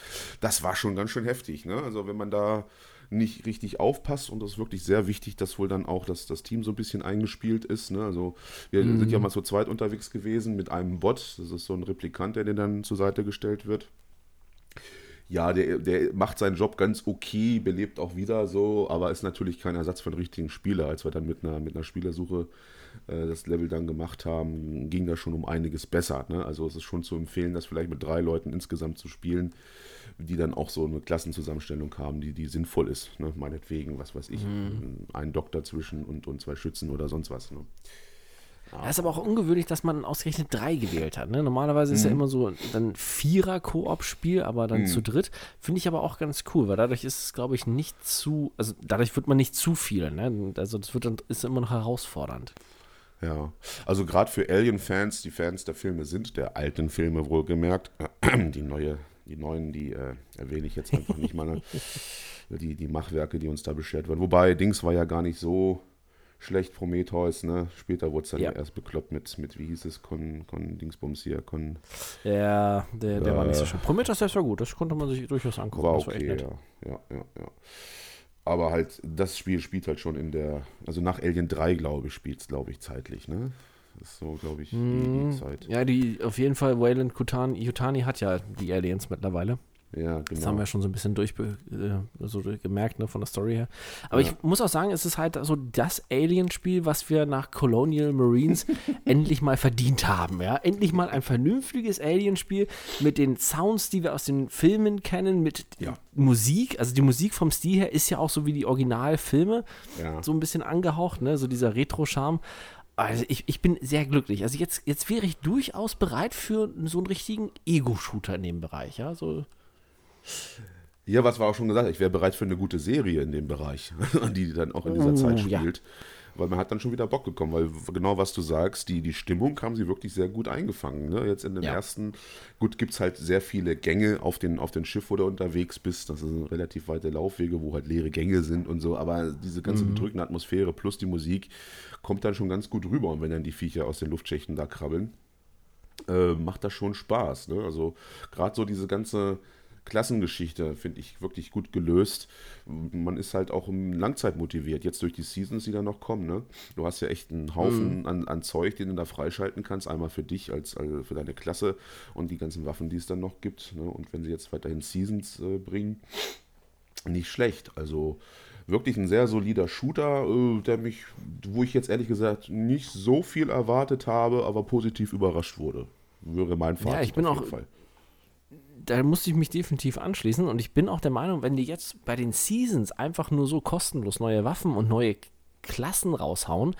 das war schon ganz schön heftig. Ne? Also wenn man da nicht richtig aufpasst und das ist wirklich sehr wichtig, dass wohl dann auch das, das Team so ein bisschen eingespielt ist. Ne? Also wir sind ja mal zu zweit unterwegs gewesen mit einem Bot, das ist so ein Replikant, der dir dann zur Seite gestellt wird ja, der, der macht seinen Job ganz okay, belebt auch wieder so, aber ist natürlich kein Ersatz für einen richtigen Spieler. Als wir dann mit einer, mit einer Spielersuche äh, das Level dann gemacht haben, ging das schon um einiges besser. Ne? Also es ist schon zu empfehlen, das vielleicht mit drei Leuten insgesamt zu spielen, die dann auch so eine Klassenzusammenstellung haben, die, die sinnvoll ist. Ne? Meinetwegen, was weiß ich, ein Doktor zwischen und, und zwei Schützen oder sonst was. Ne? Das ist aber auch ungewöhnlich, dass man ausgerechnet drei gewählt hat. Ne? Normalerweise ist ja immer so dann Vierer-Koop-Spiel, aber dann zu dritt. Finde ich aber auch ganz cool, weil dadurch ist es, glaube ich, nicht zu, also dadurch wird man nicht zu viel. Ne? Also das wird dann, ist immer noch herausfordernd. Ja, also gerade für Alien-Fans, die Fans der Filme sind, der alten Filme wohlgemerkt, die neue, die neuen, die äh, erwähne ich jetzt einfach nicht mal, ne? die, die Machwerke, die uns da beschert werden. Wobei, Dings war ja gar nicht so schlecht, Prometheus, ne? Später wurde es dann Ja. erst bekloppt mit, mit, wie hieß es, Con, Con Dingsbums hier, Con, Ja, der, der war nicht so Äh. schön. Prometheus selbst war gut, das konnte man sich durchaus angucken. war war okay, nett. ja, ja, ja, ja. Aber halt, das Spiel spielt halt schon in der, also nach Alien 3, glaube ich, spielt es, glaube ich, zeitlich, ne? Das ist so, glaube ich, die, die Zeit. Mhm. Ja, die auf jeden Fall, Wayland Kutani, Yutani hat ja die Aliens mittlerweile. Ja, Das genau. haben wir schon so ein bisschen durchbe äh, so gemerkt, ne, von der Story her. Aber ich muss auch sagen, es ist halt so das Alien-Spiel, was wir nach Colonial Marines endlich mal verdient haben. Ja? Endlich mal ein vernünftiges Alien-Spiel mit den Sounds, die wir aus den Filmen kennen, mit Ja. Musik. Also die Musik vom Stil her ist ja auch so wie die Originalfilme, Ja. so ein bisschen angehaucht, ne? so dieser Retro-Charme. Also ich, ich bin sehr glücklich. Also jetzt, jetzt wäre ich durchaus bereit für so einen richtigen Ego-Shooter in dem Bereich. Ja? So, Ja, was war auch schon gesagt, ich wäre bereit für eine gute Serie in dem Bereich, die dann auch in dieser Oh, Zeit ja. spielt. Weil man hat dann schon wieder Bock bekommen, weil genau was du sagst, die, die Stimmung haben sie wirklich sehr gut eingefangen. Ne? Jetzt in dem Ja. ersten, gut, gibt es halt sehr viele Gänge auf den, auf den Schiff, wo du unterwegs bist. Das sind relativ weite Laufwege, wo halt leere Gänge sind und so. Aber diese ganze Mhm. bedrückende Atmosphäre plus die Musik kommt dann schon ganz gut rüber. Und wenn dann die Viecher aus den Luftschächten da krabbeln, äh, macht das schon Spaß. Ne? Also gerade so diese ganze Klassengeschichte finde ich wirklich gut gelöst. Man ist halt auch im Langzeit motiviert, jetzt durch die Seasons, die da noch kommen. Ne? Du hast ja echt einen Haufen an, an Zeug, den du da freischalten kannst. Einmal für dich, als, als für deine Klasse und die ganzen Waffen, die es dann noch gibt. Ne? Und wenn sie jetzt weiterhin Seasons äh, bringen, nicht schlecht. Also wirklich ein sehr solider Shooter, äh, der mich, wo ich jetzt ehrlich gesagt nicht so viel erwartet habe, aber positiv überrascht wurde. Wäre mein Fazit ich bin auf auch- jeden Fall. Da musste ich mich definitiv anschließen und ich bin auch der Meinung, wenn die jetzt bei den Seasons einfach nur so kostenlos neue Waffen und neue Klassen raushauen,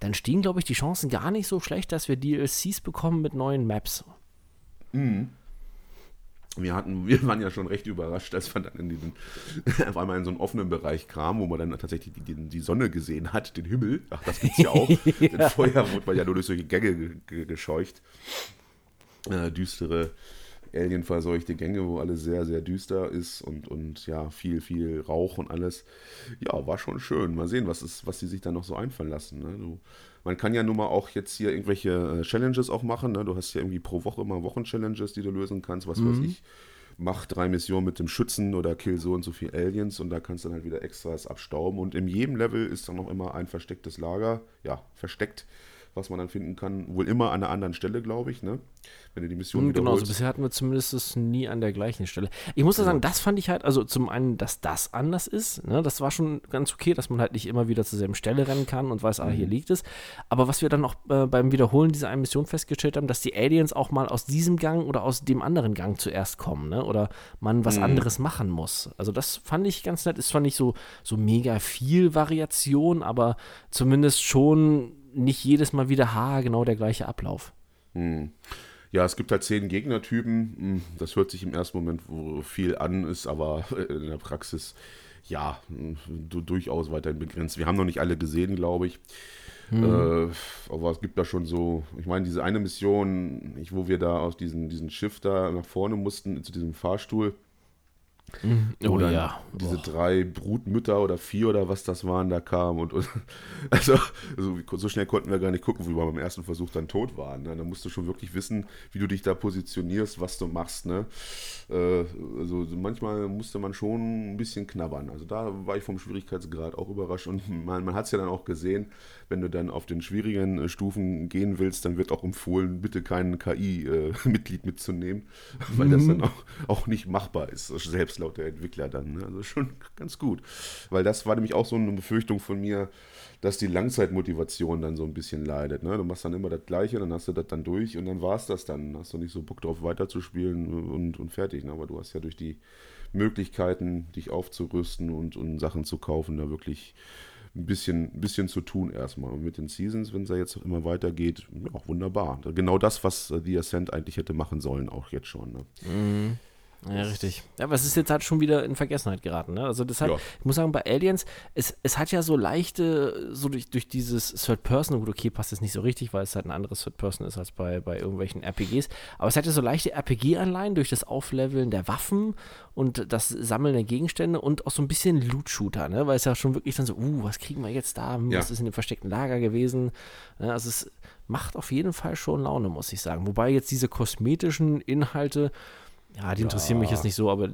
dann stehen, glaube ich, die Chancen gar nicht so schlecht, dass wir DLCs bekommen mit neuen Maps. Mhm. Wir, hatten, wir waren ja schon recht überrascht, als man dann in diesen, auf einmal in so einen offenen Bereich kam, wo man dann tatsächlich die, die, die Sonne gesehen hat, den Himmel. Ach, das gibt's ja auch. ja. Vorher wurde man ja nur durch solche Gänge gescheucht. Äh, düstere alienverseuchte Gänge, wo alles sehr, sehr düster ist und, und ja, viel, viel Rauch und alles. Ja, war schon schön. Mal sehen, was, ist, was die sich da noch so einfallen lassen. Ne? Du, man kann ja nun mal auch jetzt hier irgendwelche äh, Challenges auch machen. Ne? Du hast ja irgendwie pro Woche immer Wochen-Challenges, die du lösen kannst. Was mhm. weiß ich. Mach drei Missionen mit dem Schützen oder kill so und so viel Aliens und da kannst du dann halt wieder Extras abstauben. Und in jedem Level ist dann noch immer ein verstecktes Lager. Ja, versteckt was man dann finden kann. Wohl immer an einer anderen Stelle, glaube ich, ne? Wenn du die Mission mhm, Genau, also bisher hatten wir zumindest es nie an der gleichen Stelle. Ich muss ja sagen, das fand ich halt, also zum einen, dass das anders ist, ne? Das war schon ganz okay, dass man halt nicht immer wieder zur selben Stelle rennen kann und weiß, mhm. ah, hier mhm. liegt es. Aber was wir dann auch äh, beim Wiederholen dieser einen Mission festgestellt haben, dass die Aliens auch mal aus diesem Gang oder aus dem anderen Gang zuerst kommen, ne? Oder man was mhm. anderes machen muss. Also das fand ich ganz nett. Ist zwar nicht so, so mega viel Variation, aber zumindest schon nicht jedes Mal wieder ha, genau der gleiche Ablauf. Hm. Ja, es gibt halt zehn Gegnertypen. Hm, das hört sich im ersten Moment viel an, ist aber in der Praxis ja durchaus weiterhin begrenzt. Wir haben noch nicht alle gesehen, glaube ich. Hm. Äh, aber es gibt da schon so, ich meine, diese eine Mission, wo wir da aus diesem, diesem Schiff da nach vorne mussten, zu diesem Fahrstuhl. Oh oder ja. Diese Boah. drei Brutmütter oder vier oder was das waren, da kamen. Und, und also, also, so schnell konnten wir gar nicht gucken, wie wir beim ersten Versuch dann tot waren. Ne? Da musst du schon wirklich wissen, wie du dich da positionierst, was du machst. Ne? Äh, also manchmal musste man schon ein bisschen knabbern. Also da war ich vom Schwierigkeitsgrad auch überrascht. Und man, man hat es ja dann auch gesehen, wenn du dann auf den schwierigen äh, Stufen gehen willst, dann wird auch empfohlen, bitte keinen KI-Mitglied äh, mitzunehmen, weil mhm. das dann auch, auch nicht machbar ist, selbst laut der Entwickler dann. Ne? Also schon ganz gut. Weil das war nämlich auch so eine Befürchtung von mir, dass die Langzeitmotivation dann so ein bisschen leidet. Ne? Du machst dann immer das Gleiche, dann hast du das dann durch und dann war es das dann. Hast du nicht so Bock drauf weiterzuspielen und, und fertig. Ne? Aber du hast ja durch die Möglichkeiten, dich aufzurüsten und, und Sachen zu kaufen, da wirklich ein bisschen, ein bisschen zu tun erstmal. Und mit den Seasons, wenn es ja jetzt immer weitergeht, auch wunderbar. Genau das, was The Ascent eigentlich hätte machen sollen, auch jetzt schon. Ne? Mhm. Ja, richtig. Ja, aber es ist jetzt halt schon wieder in Vergessenheit geraten. Ne? Also deshalb, ja. ich muss sagen, bei Aliens, es, es hat ja so leichte, so durch, durch dieses Third Person, gut, okay, passt jetzt nicht so richtig, weil es halt ein anderes Third Person ist als bei, bei irgendwelchen RPGs, aber es hat ja so leichte RPG-Anleihen durch das Aufleveln der Waffen und das Sammeln der Gegenstände und auch so ein bisschen Loot-Shooter, ne? weil es ja schon wirklich dann so, uh, was kriegen wir jetzt da, was ja. ist in dem versteckten Lager gewesen, ne? also es macht auf jeden Fall schon Laune, muss ich sagen. Wobei jetzt diese kosmetischen Inhalte, ja, die interessieren ja. mich jetzt nicht so, aber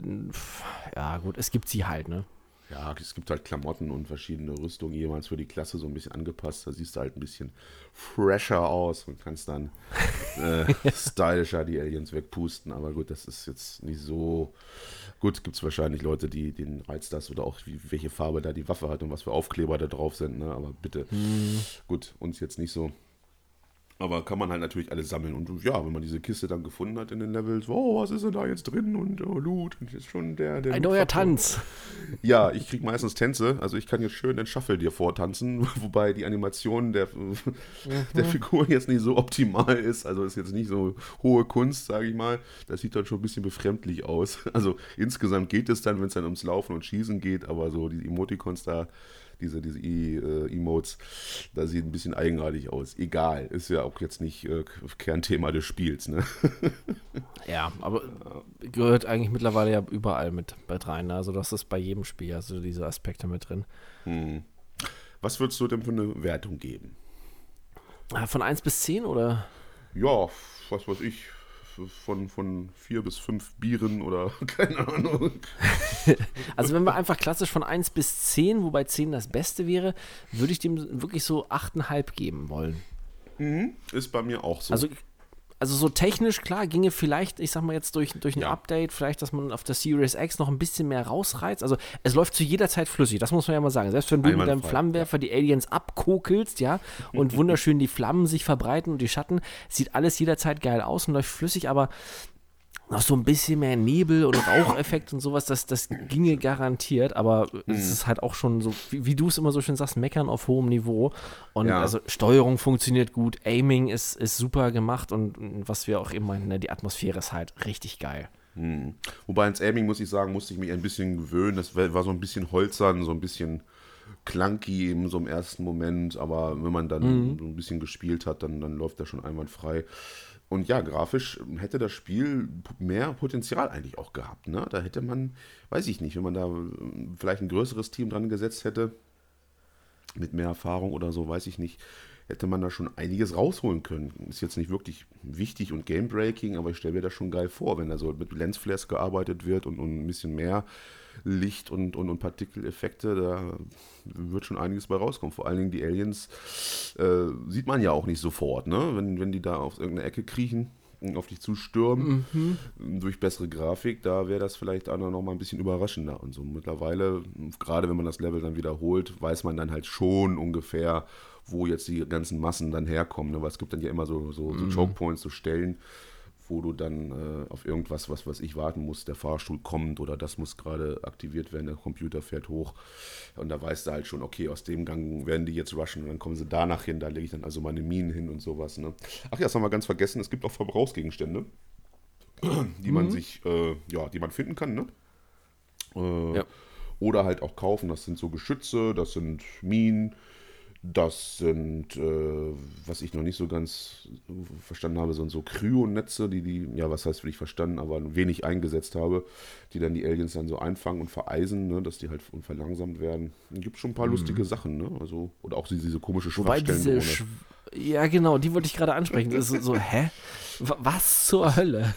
ja, gut, es gibt sie halt, ne? Ja, es gibt halt Klamotten und verschiedene Rüstungen jeweils für die Klasse so ein bisschen angepasst. Da siehst du halt ein bisschen fresher aus und kannst dann äh, stylischer die Aliens wegpusten. Aber gut, das ist jetzt nicht so. Gut, gibt es wahrscheinlich Leute, die den Reiz das oder auch wie, welche Farbe da die Waffe hat und was für Aufkleber da drauf sind. Ne? Aber bitte, hm. gut, uns jetzt nicht so. Aber kann man halt natürlich alles sammeln. Und ja, wenn man diese Kiste dann gefunden hat in den Levels, oh, was ist denn da jetzt drin? Und oh, Loot. Und jetzt schon der. der Ein neuer Tanz. Ja, ich krieg meistens Tänze. Also ich kann jetzt schön den Shuffle dir vortanzen, wobei die Animation der, mhm. der Figur jetzt nicht so optimal ist. Also ist jetzt nicht so hohe Kunst, sage ich mal. Das sieht dann schon ein bisschen befremdlich aus. Also insgesamt geht es dann, wenn es dann ums Laufen und Schießen geht, aber so die Emoticons da diese, diese e, äh, Emotes, da sieht ein bisschen eigenartig aus. Egal, ist ja auch jetzt nicht äh, Kernthema des Spiels. Ne? ja, aber gehört eigentlich mittlerweile ja überall mit, mit rein. Also das ist bei jedem Spiel, also diese Aspekte mit drin. Hm. Was würdest du denn für eine Wertung geben? Ah, von 1 bis 10 oder? Ja, was weiß ich, von, von vier bis fünf Bieren oder keine Ahnung. also wenn wir einfach klassisch von 1 bis 10, wobei 10 das Beste wäre, würde ich dem wirklich so 8,5 geben wollen. Mhm, ist bei mir auch so. Also also so technisch, klar, ginge vielleicht, ich sag mal jetzt durch, durch ein ja. Update, vielleicht, dass man auf der Series X noch ein bisschen mehr rausreizt. Also es läuft zu jeder Zeit flüssig, das muss man ja mal sagen. Selbst wenn du mit deinem Flammenwerfer die Aliens abkokelst, ja, und wunderschön die Flammen sich verbreiten und die Schatten, sieht alles jederzeit geil aus und läuft flüssig, aber noch so ein bisschen mehr Nebel und Raucheffekt und sowas, das, das ginge garantiert, aber mhm. es ist halt auch schon so, wie, wie du es immer so schön sagst, meckern auf hohem Niveau. Und ja. also Steuerung funktioniert gut, Aiming ist, ist super gemacht und was wir auch eben meinen, ne, die Atmosphäre ist halt richtig geil. Mhm. Wobei ins Aiming, muss ich sagen, musste ich mich ein bisschen gewöhnen. Das war so ein bisschen holzern, so ein bisschen clunky in so im ersten Moment, aber wenn man dann mhm. so ein bisschen gespielt hat, dann, dann läuft das schon einwandfrei. Und ja, grafisch hätte das Spiel mehr Potenzial eigentlich auch gehabt. Ne? Da hätte man, weiß ich nicht, wenn man da äh, vielleicht ein größeres Team dran gesetzt hätte, mit mehr Erfahrung oder so, weiß ich nicht, hätte man da schon einiges rausholen können. Ist jetzt nicht wirklich wichtig und game-breaking, aber ich stelle mir das schon geil vor, wenn da so mit Lensflares gearbeitet wird und, und ein bisschen mehr Licht und, und, und Partikeleffekte, da wird schon einiges bei rauskommen. Vor allen Dingen die Aliens äh, sieht man ja auch nicht sofort, ne? wenn, wenn die da auf irgendeine Ecke kriechen und auf dich zustürmen mhm. durch bessere Grafik, da wäre das vielleicht auch noch mal ein bisschen überraschender und so. Mittlerweile, gerade wenn man das Level dann wiederholt, weiß man dann halt schon ungefähr, wo jetzt die ganzen Massen dann herkommen. Ne? Weil es gibt dann ja immer so, so, so mhm. Chokepoints, so Stellen, wo du dann äh, auf irgendwas, was was ich warten muss, der Fahrstuhl kommt oder das muss gerade aktiviert werden, der Computer fährt hoch und da weißt du halt schon, okay, aus dem Gang werden die jetzt rushen und dann kommen sie danach hin, da lege ich dann also meine Minen hin und sowas. Ne? Ach ja, das haben wir ganz vergessen, es gibt auch Verbrauchsgegenstände, die mhm. man sich, äh, ja, die man finden kann, ne? Äh, ja. Oder halt auch kaufen, das sind so Geschütze, das sind Minen, das sind, äh, was ich noch nicht so ganz verstanden habe, sind so Kryonetze, die die, ja, was heißt für dich verstanden, aber wenig eingesetzt habe, die dann die Aliens dann so einfangen und vereisen, ne, dass die halt verlangsamt werden. Gibt schon ein paar mhm. lustige Sachen, ne? Also, oder auch diese komische Schwachstellen. Wobei diese Sch ja, genau, die wollte ich gerade ansprechen. Das ist so, hä? Was zur Hölle?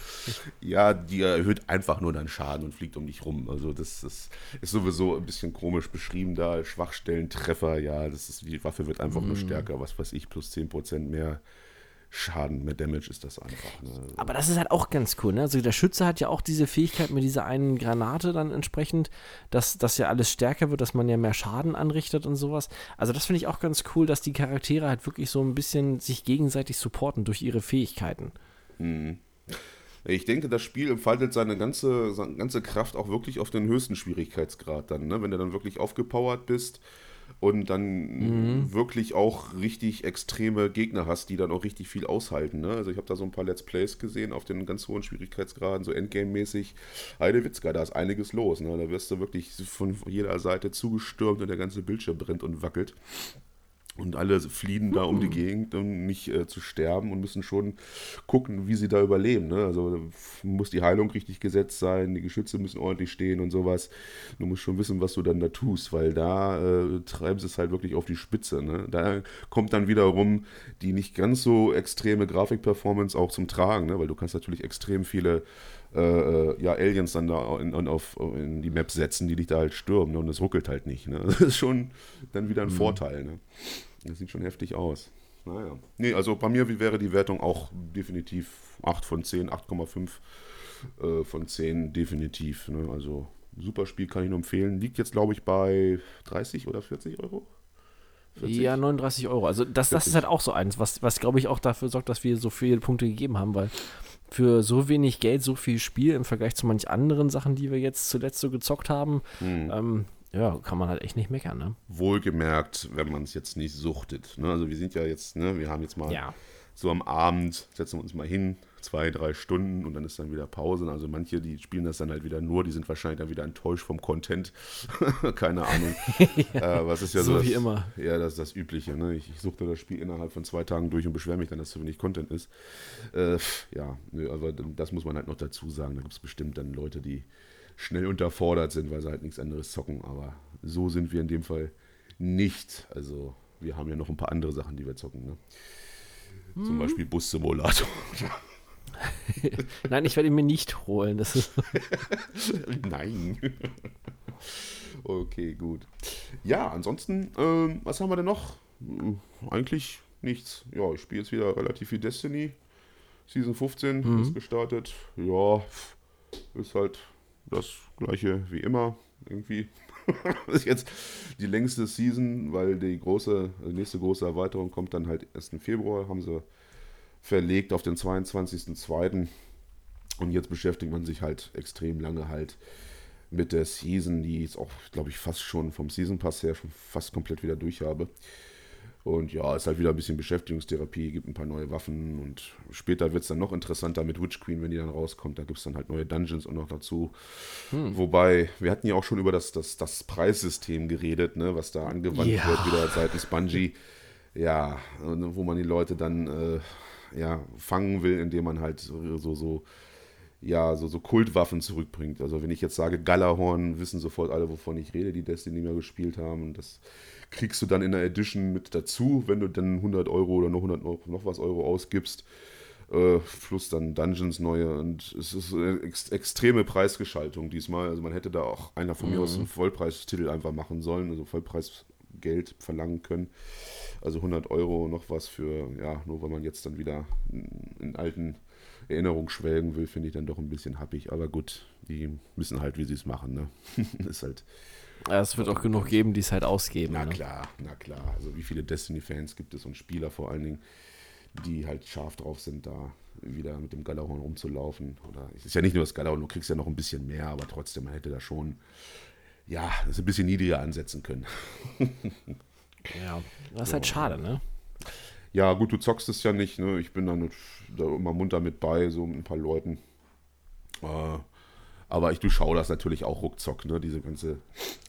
Ja, die erhöht einfach nur deinen Schaden und fliegt um dich rum. Also das, das ist sowieso ein bisschen komisch beschrieben da. Schwachstellentreffer, ja, das ist, die Waffe wird einfach mm. nur stärker, was weiß ich, plus 10% mehr Schaden, mehr Damage ist das einfach. Ne? Aber das ist halt auch ganz cool, ne? Also der Schütze hat ja auch diese Fähigkeit mit dieser einen Granate dann entsprechend, dass das ja alles stärker wird, dass man ja mehr Schaden anrichtet und sowas. Also das finde ich auch ganz cool, dass die Charaktere halt wirklich so ein bisschen sich gegenseitig supporten durch ihre Fähigkeiten. Mhm. Ich denke, das Spiel entfaltet seine ganze, seine ganze Kraft auch wirklich auf den höchsten Schwierigkeitsgrad dann, ne? Wenn du dann wirklich aufgepowert bist und dann mhm. wirklich auch richtig extreme Gegner hast, die dann auch richtig viel aushalten. Ne? Also ich habe da so ein paar Let's Plays gesehen auf den ganz hohen Schwierigkeitsgraden, so Endgame-mäßig. Heidewitzka, da ist einiges los. Ne? Da wirst du wirklich von jeder Seite zugestürmt und der ganze Bildschirm brennt und wackelt. Und alle fliehen da um die Gegend, um nicht äh, zu sterben und müssen schon gucken, wie sie da überleben. Ne? Also muss die Heilung richtig gesetzt sein, die Geschütze müssen ordentlich stehen und sowas. Du musst schon wissen, was du dann da tust, weil da äh, treiben sie es halt wirklich auf die Spitze. Ne? Da kommt dann wiederum die nicht ganz so extreme Grafikperformance auch zum Tragen, ne? weil du kannst natürlich extrem viele äh, äh, ja, Aliens dann da in, in, auf, in die Map setzen, die dich da halt stürmen ne? und es ruckelt halt nicht. Ne? Das ist schon dann wieder ein mhm. Vorteil. Ne? Das sieht schon heftig aus. Naja. Nee, also bei mir wäre die Wertung auch definitiv 8 von 10, 8,5 äh, von 10 definitiv. Ne? Also super Spiel kann ich nur empfehlen. Liegt jetzt, glaube ich, bei 30 oder 40 Euro. 40? Ja, 39 Euro. Also das, das ist halt auch so eins, was, was glaube ich auch dafür sorgt, dass wir so viele Punkte gegeben haben, weil für so wenig Geld so viel Spiel im Vergleich zu manch anderen Sachen, die wir jetzt zuletzt so gezockt haben, hm. ähm, ja, kann man halt echt nicht meckern, ne? Wohlgemerkt, wenn man es jetzt nicht suchtet. Ne? Also wir sind ja jetzt, ne, wir haben jetzt mal ja. so am Abend, setzen wir uns mal hin, zwei, drei Stunden und dann ist dann wieder Pause. Also manche, die spielen das dann halt wieder nur, die sind wahrscheinlich dann wieder enttäuscht vom Content. Keine Ahnung. ja, äh, was ist ja so, so das, wie immer. Ja, das ist das Übliche. Ne? Ich, ich suchte das Spiel innerhalb von zwei Tagen durch und beschwere mich dann, dass zu wenig Content ist. Äh, ja, aber das muss man halt noch dazu sagen. Da gibt es bestimmt dann Leute, die schnell unterfordert sind, weil sie halt nichts anderes zocken. Aber so sind wir in dem Fall nicht. Also wir haben ja noch ein paar andere Sachen, die wir zocken. Ne? Mhm. Zum Beispiel Bus-Simulator. Nein, ich werde ihn mir nicht holen. Das ist Nein. okay, gut. Ja, ansonsten, ähm, was haben wir denn noch? Hm, eigentlich nichts. Ja, ich spiele jetzt wieder relativ viel Destiny. Season 15 mhm. ist gestartet. Ja, ist halt das gleiche wie immer irgendwie. ist jetzt die längste Season, weil die große, die nächste große Erweiterung kommt dann halt erst im Februar, haben sie verlegt auf den 22.02. Und jetzt beschäftigt man sich halt extrem lange halt mit der Season, die ich auch, glaube ich, fast schon vom Season Pass her schon fast komplett wieder durch habe. Und ja, ist halt wieder ein bisschen Beschäftigungstherapie, gibt ein paar neue Waffen und später wird es dann noch interessanter mit Witch Queen, wenn die dann rauskommt. Da gibt es dann halt neue Dungeons und noch dazu. Hm. Wobei, wir hatten ja auch schon über das, das, das Preissystem geredet, ne, was da angewandt ja. wird, wieder seitens Bungie. Ja, wo man die Leute dann äh, ja, fangen will, indem man halt so, so ja, so, so Kultwaffen zurückbringt. Also wenn ich jetzt sage Galahorn, wissen sofort alle, wovon ich rede, die Destiny mehr gespielt haben. Und das kriegst du dann in der Edition mit dazu, wenn du dann 100 Euro oder noch 100 Euro, noch was Euro ausgibst. Äh, plus dann Dungeons neue. Und es ist eine ex extreme Preisgestaltung diesmal. Also man hätte da auch einer von mhm. mir aus einen Vollpreistitel einfach machen sollen, also Vollpreisgeld verlangen können. Also 100 Euro noch was für, ja, nur weil man jetzt dann wieder in alten Erinnerung schwelgen will, finde ich dann doch ein bisschen happig. Aber gut, die müssen halt, wie sie es machen. Ne? ist halt. Ja, es wird auch genug geben, die es halt ausgeben. Na ne? klar, na klar. Also wie viele Destiny-Fans gibt es und Spieler vor allen Dingen, die halt scharf drauf sind, da wieder mit dem Galahorn rumzulaufen. Oder es ist ja nicht nur das Galahorn, du kriegst ja noch ein bisschen mehr, aber trotzdem, man hätte da schon, ja, das ein bisschen niedriger ansetzen können. ja, das ist halt schade, ne? Ja, gut, du zockst es ja nicht, ne? Ich bin dann da immer munter mit bei, so mit ein paar Leuten. Äh, aber ich durchschaue das natürlich auch ruckzock, ne? Diese ganze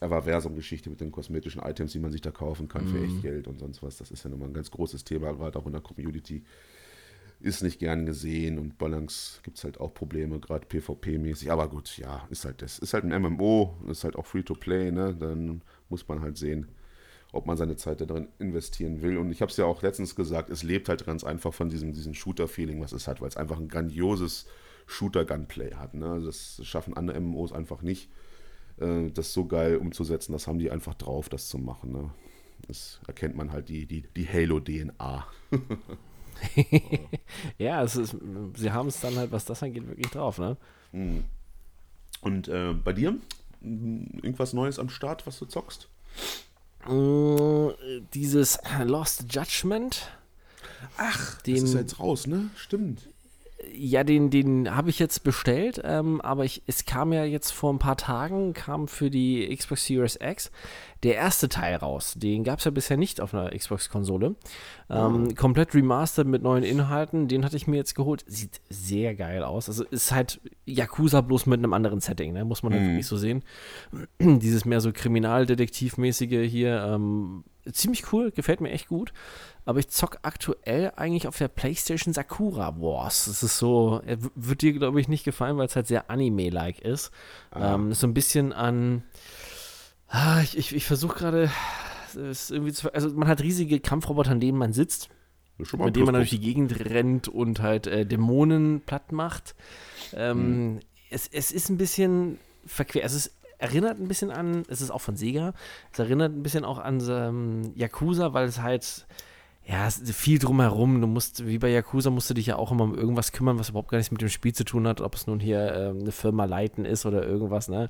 Everversum-Geschichte mit den kosmetischen Items, die man sich da kaufen kann für echt mhm. Geld und sonst was. Das ist ja nochmal ein ganz großes Thema, gerade auch in der Community. Ist nicht gern gesehen und Balance gibt es halt auch Probleme, gerade PvP-mäßig. Aber gut, ja, ist halt das. Ist halt ein MMO, ist halt auch Free-to-Play, ne? Dann muss man halt sehen, ob man seine Zeit darin investieren will. Und ich habe es ja auch letztens gesagt, es lebt halt ganz einfach von diesem, diesem Shooter-Feeling, was es hat, weil es einfach ein grandioses Shooter-Gunplay hat. Ne? Das schaffen andere MMOs einfach nicht, äh, das so geil umzusetzen. Das haben die einfach drauf, das zu machen. Ne? Das erkennt man halt die, die, die Halo-DNA. ja, es ist, sie haben es dann halt, was das angeht, wirklich drauf. Ne? Hm. Und äh, bei dir? Irgendwas Neues am Start, was du zockst? Äh, dieses Lost Judgment. Ach, den, das ist jetzt raus, ne? Stimmt. Ja, den, den habe ich jetzt bestellt, ähm, aber ich, es kam ja jetzt vor ein paar Tagen, kam für die Xbox Series X der erste Teil raus. Den gab es ja bisher nicht auf einer Xbox-Konsole. Ähm, oh. Komplett remastered mit neuen Inhalten. Den hatte ich mir jetzt geholt. Sieht sehr geil aus. Also ist halt Yakuza bloß mit einem anderen Setting, ne? muss man halt mhm. wirklich so sehen. Dieses mehr so Kriminaldetektivmäßige hier. Ähm, ziemlich cool, gefällt mir echt gut. Aber ich zock aktuell eigentlich auf der PlayStation Sakura Wars. Das ist so, wird dir, glaube ich, nicht gefallen, weil es halt sehr Anime-like ist. Ah. Ähm, ist so ein bisschen an Ah, ich, ich, ich versuche gerade, also man hat riesige Kampfroboter, an denen man sitzt, mit denen man durch die Gegend rennt und halt äh, Dämonen platt macht. Ähm, mhm. es, es ist ein bisschen verquer. Es erinnert ein bisschen an, es ist auch von Sega, es erinnert ein bisschen auch an ähm, Yakuza, weil es halt ja, es ist viel drumherum. Du musst, wie bei Yakuza, musst du dich ja auch immer um irgendwas kümmern, was überhaupt gar nichts mit dem Spiel zu tun hat, ob es nun hier äh, eine Firma leiten ist oder irgendwas, ne?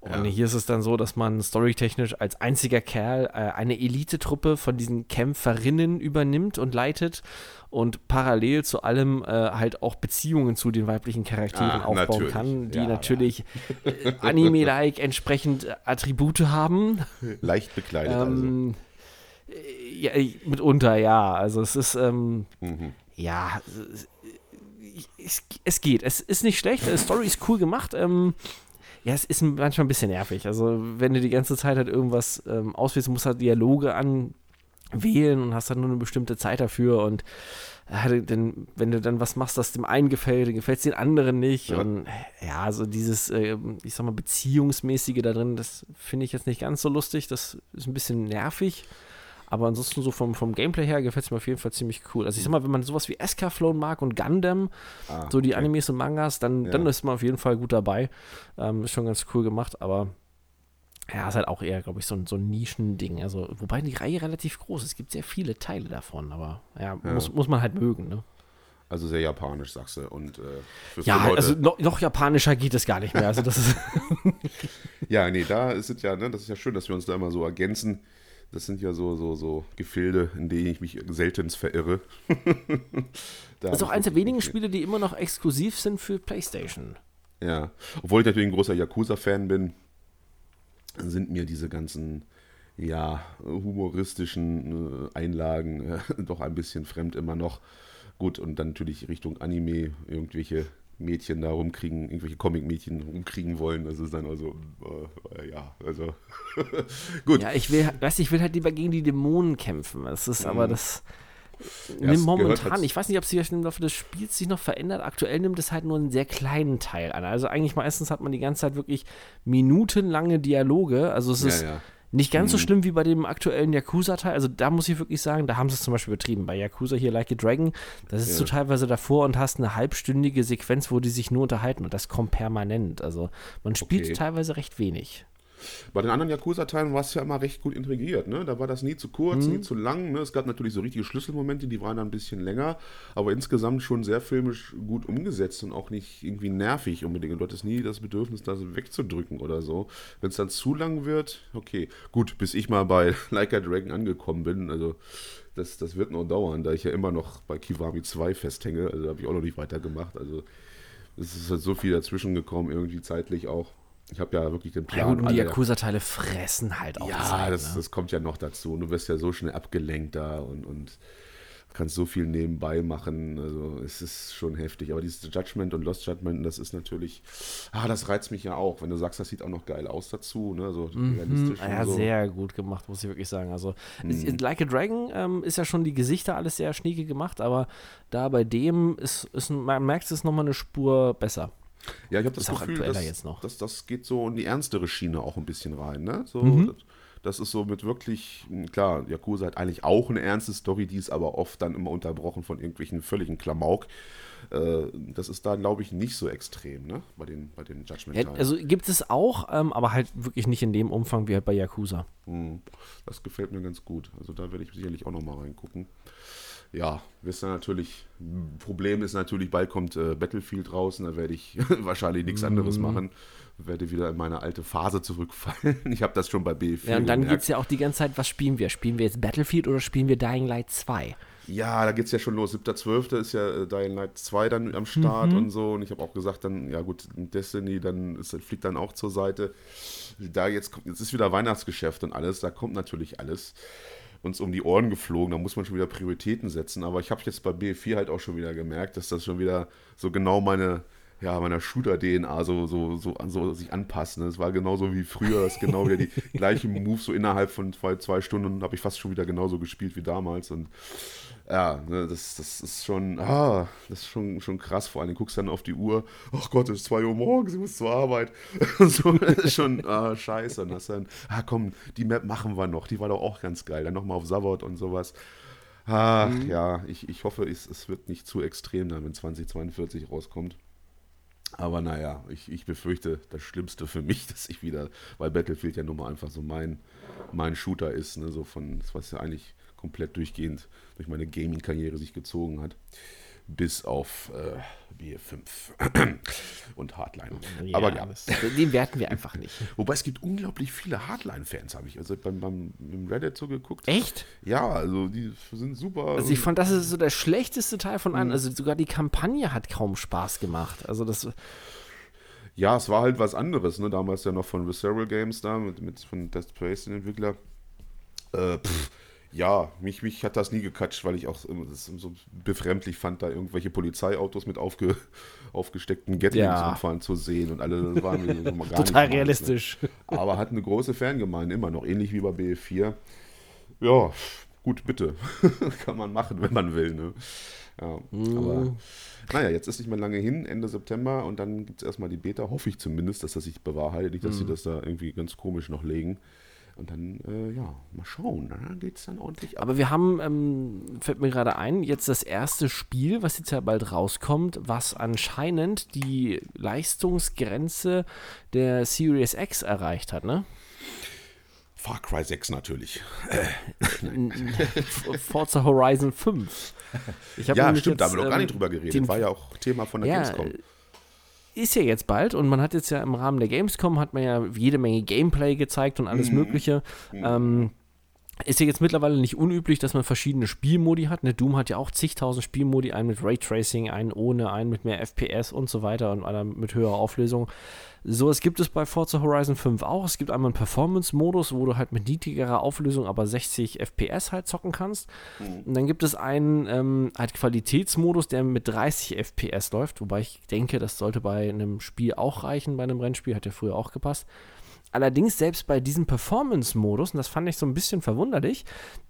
Und ja. hier ist es dann so, dass man storytechnisch als einziger Kerl äh, eine Elitetruppe von diesen Kämpferinnen übernimmt und leitet und parallel zu allem äh, halt auch Beziehungen zu den weiblichen Charakteren ah, aufbauen natürlich. kann, die ja, natürlich ja. Äh, Anime-like entsprechend Attribute haben. Leicht bekleidet ähm, also ja, mitunter, ja. Also es ist, ähm, mhm. ja, es, es, geht. Es ist nicht schlecht. Die Story ist cool gemacht. Ähm, ja, es ist manchmal ein bisschen nervig. Also wenn du die ganze Zeit halt irgendwas ähm, auswählst, musst du halt Dialoge anwählen und hast dann nur eine bestimmte Zeit dafür und äh, denn, wenn du dann was machst, das dem einen gefällt, dann gefällt es den anderen nicht. Ja. Und ja, also dieses, äh, ich sag mal, Beziehungsmäßige da drin, das finde ich jetzt nicht ganz so lustig. Das ist ein bisschen nervig. Aber ansonsten so vom, vom Gameplay her gefällt es mir auf jeden Fall ziemlich cool. Also ich sag mal, wenn man sowas wie Escaflown mag und Gundam, ah, so die okay. Animes und Mangas, dann, ja. dann ist man auf jeden Fall gut dabei. Ähm, ist schon ganz cool gemacht, aber ja, ist halt auch eher, glaube ich, so, so ein Nischending. Also, wobei die Reihe relativ groß ist. Es gibt sehr viele Teile davon, aber ja, ja. Muss, muss man halt mögen, ne? Also sehr japanisch, sagst du. Und, äh, ja, also noch, noch, japanischer geht es gar nicht mehr. Also das ja, nee, da ist es ja, ne, das ist ja schön, dass wir uns da immer so ergänzen Das sind ja so, so, so Gefilde, in denen ich mich seltenst verirre. das ist auch eines der wenigen Spiele, die immer noch exklusiv sind für PlayStation. Ja, obwohl ich natürlich ein großer Yakuza-Fan bin, sind mir diese ganzen ja, humoristischen äh, Einlagen äh, doch ein bisschen fremd immer noch. Gut, und dann natürlich Richtung Anime irgendwelche Mädchen da rumkriegen, irgendwelche Comic-Mädchen rumkriegen wollen. Das ist dann also, äh, ja, also gut. Ja, ich will, weiß ich will halt lieber gegen die Dämonen kämpfen. Das ist mhm. aber das. Ja, nimmt momentan, ich weiß nicht, ob sich im Laufe des Spiels sich noch verändert. Aktuell nimmt es halt nur einen sehr kleinen Teil an. Also eigentlich meistens hat man die ganze Zeit wirklich minutenlange Dialoge. Also es ist ja. Nicht ganz so mhm. schlimm wie bei dem aktuellen Yakuza-Teil. Also da muss ich wirklich sagen, da haben sie es zum Beispiel betrieben. Bei Yakuza hier Like a Dragon, das ist ja. so teilweise davor und hast eine halbstündige Sequenz, wo die sich nur unterhalten und das kommt permanent. Also man spielt okay. teilweise recht wenig. Bei den anderen Yakuza-Teilen war es ja immer recht gut integriert. Ne? Da war das nie zu kurz, mhm. nie zu lang. Ne? Es gab natürlich so richtige Schlüsselmomente, die waren dann ein bisschen länger, aber insgesamt schon sehr filmisch gut umgesetzt und auch nicht irgendwie nervig unbedingt. Und du hattest nie das Bedürfnis, das wegzudrücken oder so. Wenn es dann zu lang wird, okay. Gut, bis ich mal bei Like a Dragon angekommen bin, also das, das wird noch dauern, da ich ja immer noch bei Kiwami 2 festhänge. Also habe ich auch noch nicht weitergemacht. Also es ist halt so viel dazwischen gekommen, irgendwie zeitlich auch. Ich habe ja wirklich den Plan. Ja, und die Yakuza-Teile fressen halt auch. Ja, Zeit, das, ne? das kommt ja noch dazu. Und du wirst ja so schnell abgelenkt da und, und kannst so viel nebenbei machen. Also es ist schon heftig. Aber dieses Judgment und Lost Judgment, das ist natürlich, ah, das reizt mich ja auch. Wenn du sagst, das sieht auch noch geil aus dazu, ne? So mhm, realistisch. Ja, so. sehr gut gemacht, muss ich wirklich sagen. Also mhm. Like a Dragon ähm, ist ja schon die Gesichter alles sehr schnieke gemacht, aber da bei dem ist, ist man merkt es nochmal eine Spur besser. Ja, ich habe das, das Gefühl, dass, jetzt noch. Dass, das geht so in die ernstere Schiene auch ein bisschen rein. Ne? So, mhm. das, das, ist so mit wirklich, klar, Yakuza hat eigentlich auch eine ernste Story, die ist aber oft dann immer unterbrochen von irgendwelchen völligen Klamauk. Äh, das ist da, glaube ich, nicht so extrem, ne? Bei den, bei den Judgment. Ja, also gibt es auch, ähm, aber halt wirklich nicht in dem Umfang wie halt bei Yakuza. Mhm. Das gefällt mir ganz gut. Also da werde ich sicherlich auch nochmal reingucken ja, wisst ihr natürlich, Problem ist natürlich, bald kommt äh, Battlefield draußen, da werde ich wahrscheinlich nichts anderes mhm. machen. Werde wieder in meine alte Phase zurückfallen. Ich habe das schon bei B4. Ja, und dann geht es ja auch die ganze Zeit, was spielen wir? Spielen wir jetzt Battlefield oder spielen wir Dying Light 2? Ja, da geht es ja schon los. 7.12. ist ja äh, Dying Light 2 dann am Start mhm. und so. Und ich habe auch gesagt, dann, ja gut, Destiny, dann ist, fliegt dann auch zur Seite. Da jetzt, jetzt ist wieder Weihnachtsgeschäft und alles, da kommt natürlich alles uns um die Ohren geflogen. Da muss man schon wieder Prioritäten setzen. Aber ich habe jetzt bei B4 halt auch schon wieder gemerkt, dass das schon wieder so genau meine, ja, meiner Shooter-DNA so, so, so, so sich anpasst. Es war genauso wie früher, das ist genau wieder die gleichen Moves, so innerhalb von zwei, zwei Stunden habe ich fast schon wieder genauso gespielt wie damals. Und ja, ne, das, das ist schon, ah, das ist schon, schon krass. Vor allem guckst du dann auf die Uhr, ach Gott, es ist 2 Uhr morgens, ich muss zur Arbeit. so, das ist schon ah, scheiße. Und das dann, ah komm, die Map machen wir noch, die war doch auch ganz geil. Dann nochmal auf Savot und sowas. Ach mhm. ja, ich, ich hoffe, es, es wird nicht zu extrem dann, wenn 2042 rauskommt. Aber naja, ich, ich befürchte das Schlimmste für mich, dass ich wieder, weil Battlefield ja nun mal einfach so mein, mein Shooter ist, ne, so von, was ja eigentlich komplett durchgehend durch meine Gaming-Karriere sich gezogen hat. Bis auf äh, BF5 und Hardline. Ja, Aber ja. Den werten wir einfach nicht. Wobei es gibt unglaublich viele Hardline-Fans, habe ich also beim, beim, beim Reddit so geguckt. Echt? Ja, also die sind super. Also ich fand, das ist so der schlechteste Teil von allen. Mhm. Also sogar die Kampagne hat kaum Spaß gemacht. Also das ja, es war halt was anderes, ne? Damals ja noch von Visceral Games da, mit, mit von Death Space, den Entwickler. Äh, pff, ja, mich, mich hat das nie gekatscht, weil ich auch das so befremdlich fand, da irgendwelche Polizeiautos mit aufge, aufgesteckten Gatling-Unfallen ja. zu sehen und alle waren so gar Total nicht realistisch. Ne? Aber hat eine große Fangemeinde immer noch, ähnlich wie bei BF4. Ja, gut, bitte. Kann man machen, wenn man will. Ne? Ja, mm. aber naja, jetzt ist nicht mehr lange hin, Ende September und dann gibt es erstmal die Beta, hoffe ich zumindest, dass das sich bewahrheitet, nicht, dass mm. sie das da irgendwie ganz komisch noch legen. Und dann, äh, ja, mal schauen, ne? dann geht es dann ordentlich ab. Aber wir haben, ähm, fällt mir gerade ein, jetzt das erste Spiel, was jetzt ja bald rauskommt, was anscheinend die Leistungsgrenze der Series X erreicht hat, ne? Far Cry 6 natürlich. Forza Horizon 5. ja, stimmt, jetzt, da haben wir noch gar nicht ähm, drüber geredet. War ja auch Thema von der ja, Gamescom ist ja jetzt bald und man hat jetzt ja im Rahmen der Gamescom hat man ja jede Menge Gameplay gezeigt und alles mhm. Mögliche. Mhm. Ähm, Ist ja jetzt mittlerweile nicht unüblich, dass man verschiedene Spielmodi hat. Ne, Doom hat ja auch zigtausend Spielmodi, einen mit Raytracing, einen ohne, einen mit mehr FPS und so weiter und einer mit höherer Auflösung. So, es gibt es bei Forza Horizon 5 auch. Es gibt einmal einen Performance-Modus, wo du halt mit niedrigerer Auflösung, aber 60 FPS halt zocken kannst. Mhm. Und dann gibt es einen ähm, halt Qualitätsmodus, der mit 30 FPS läuft, wobei ich denke, das sollte bei einem Spiel auch reichen, bei einem Rennspiel, hat ja früher auch gepasst. Allerdings selbst bei diesem Performance-Modus, und das fand ich so ein bisschen verwunderlich,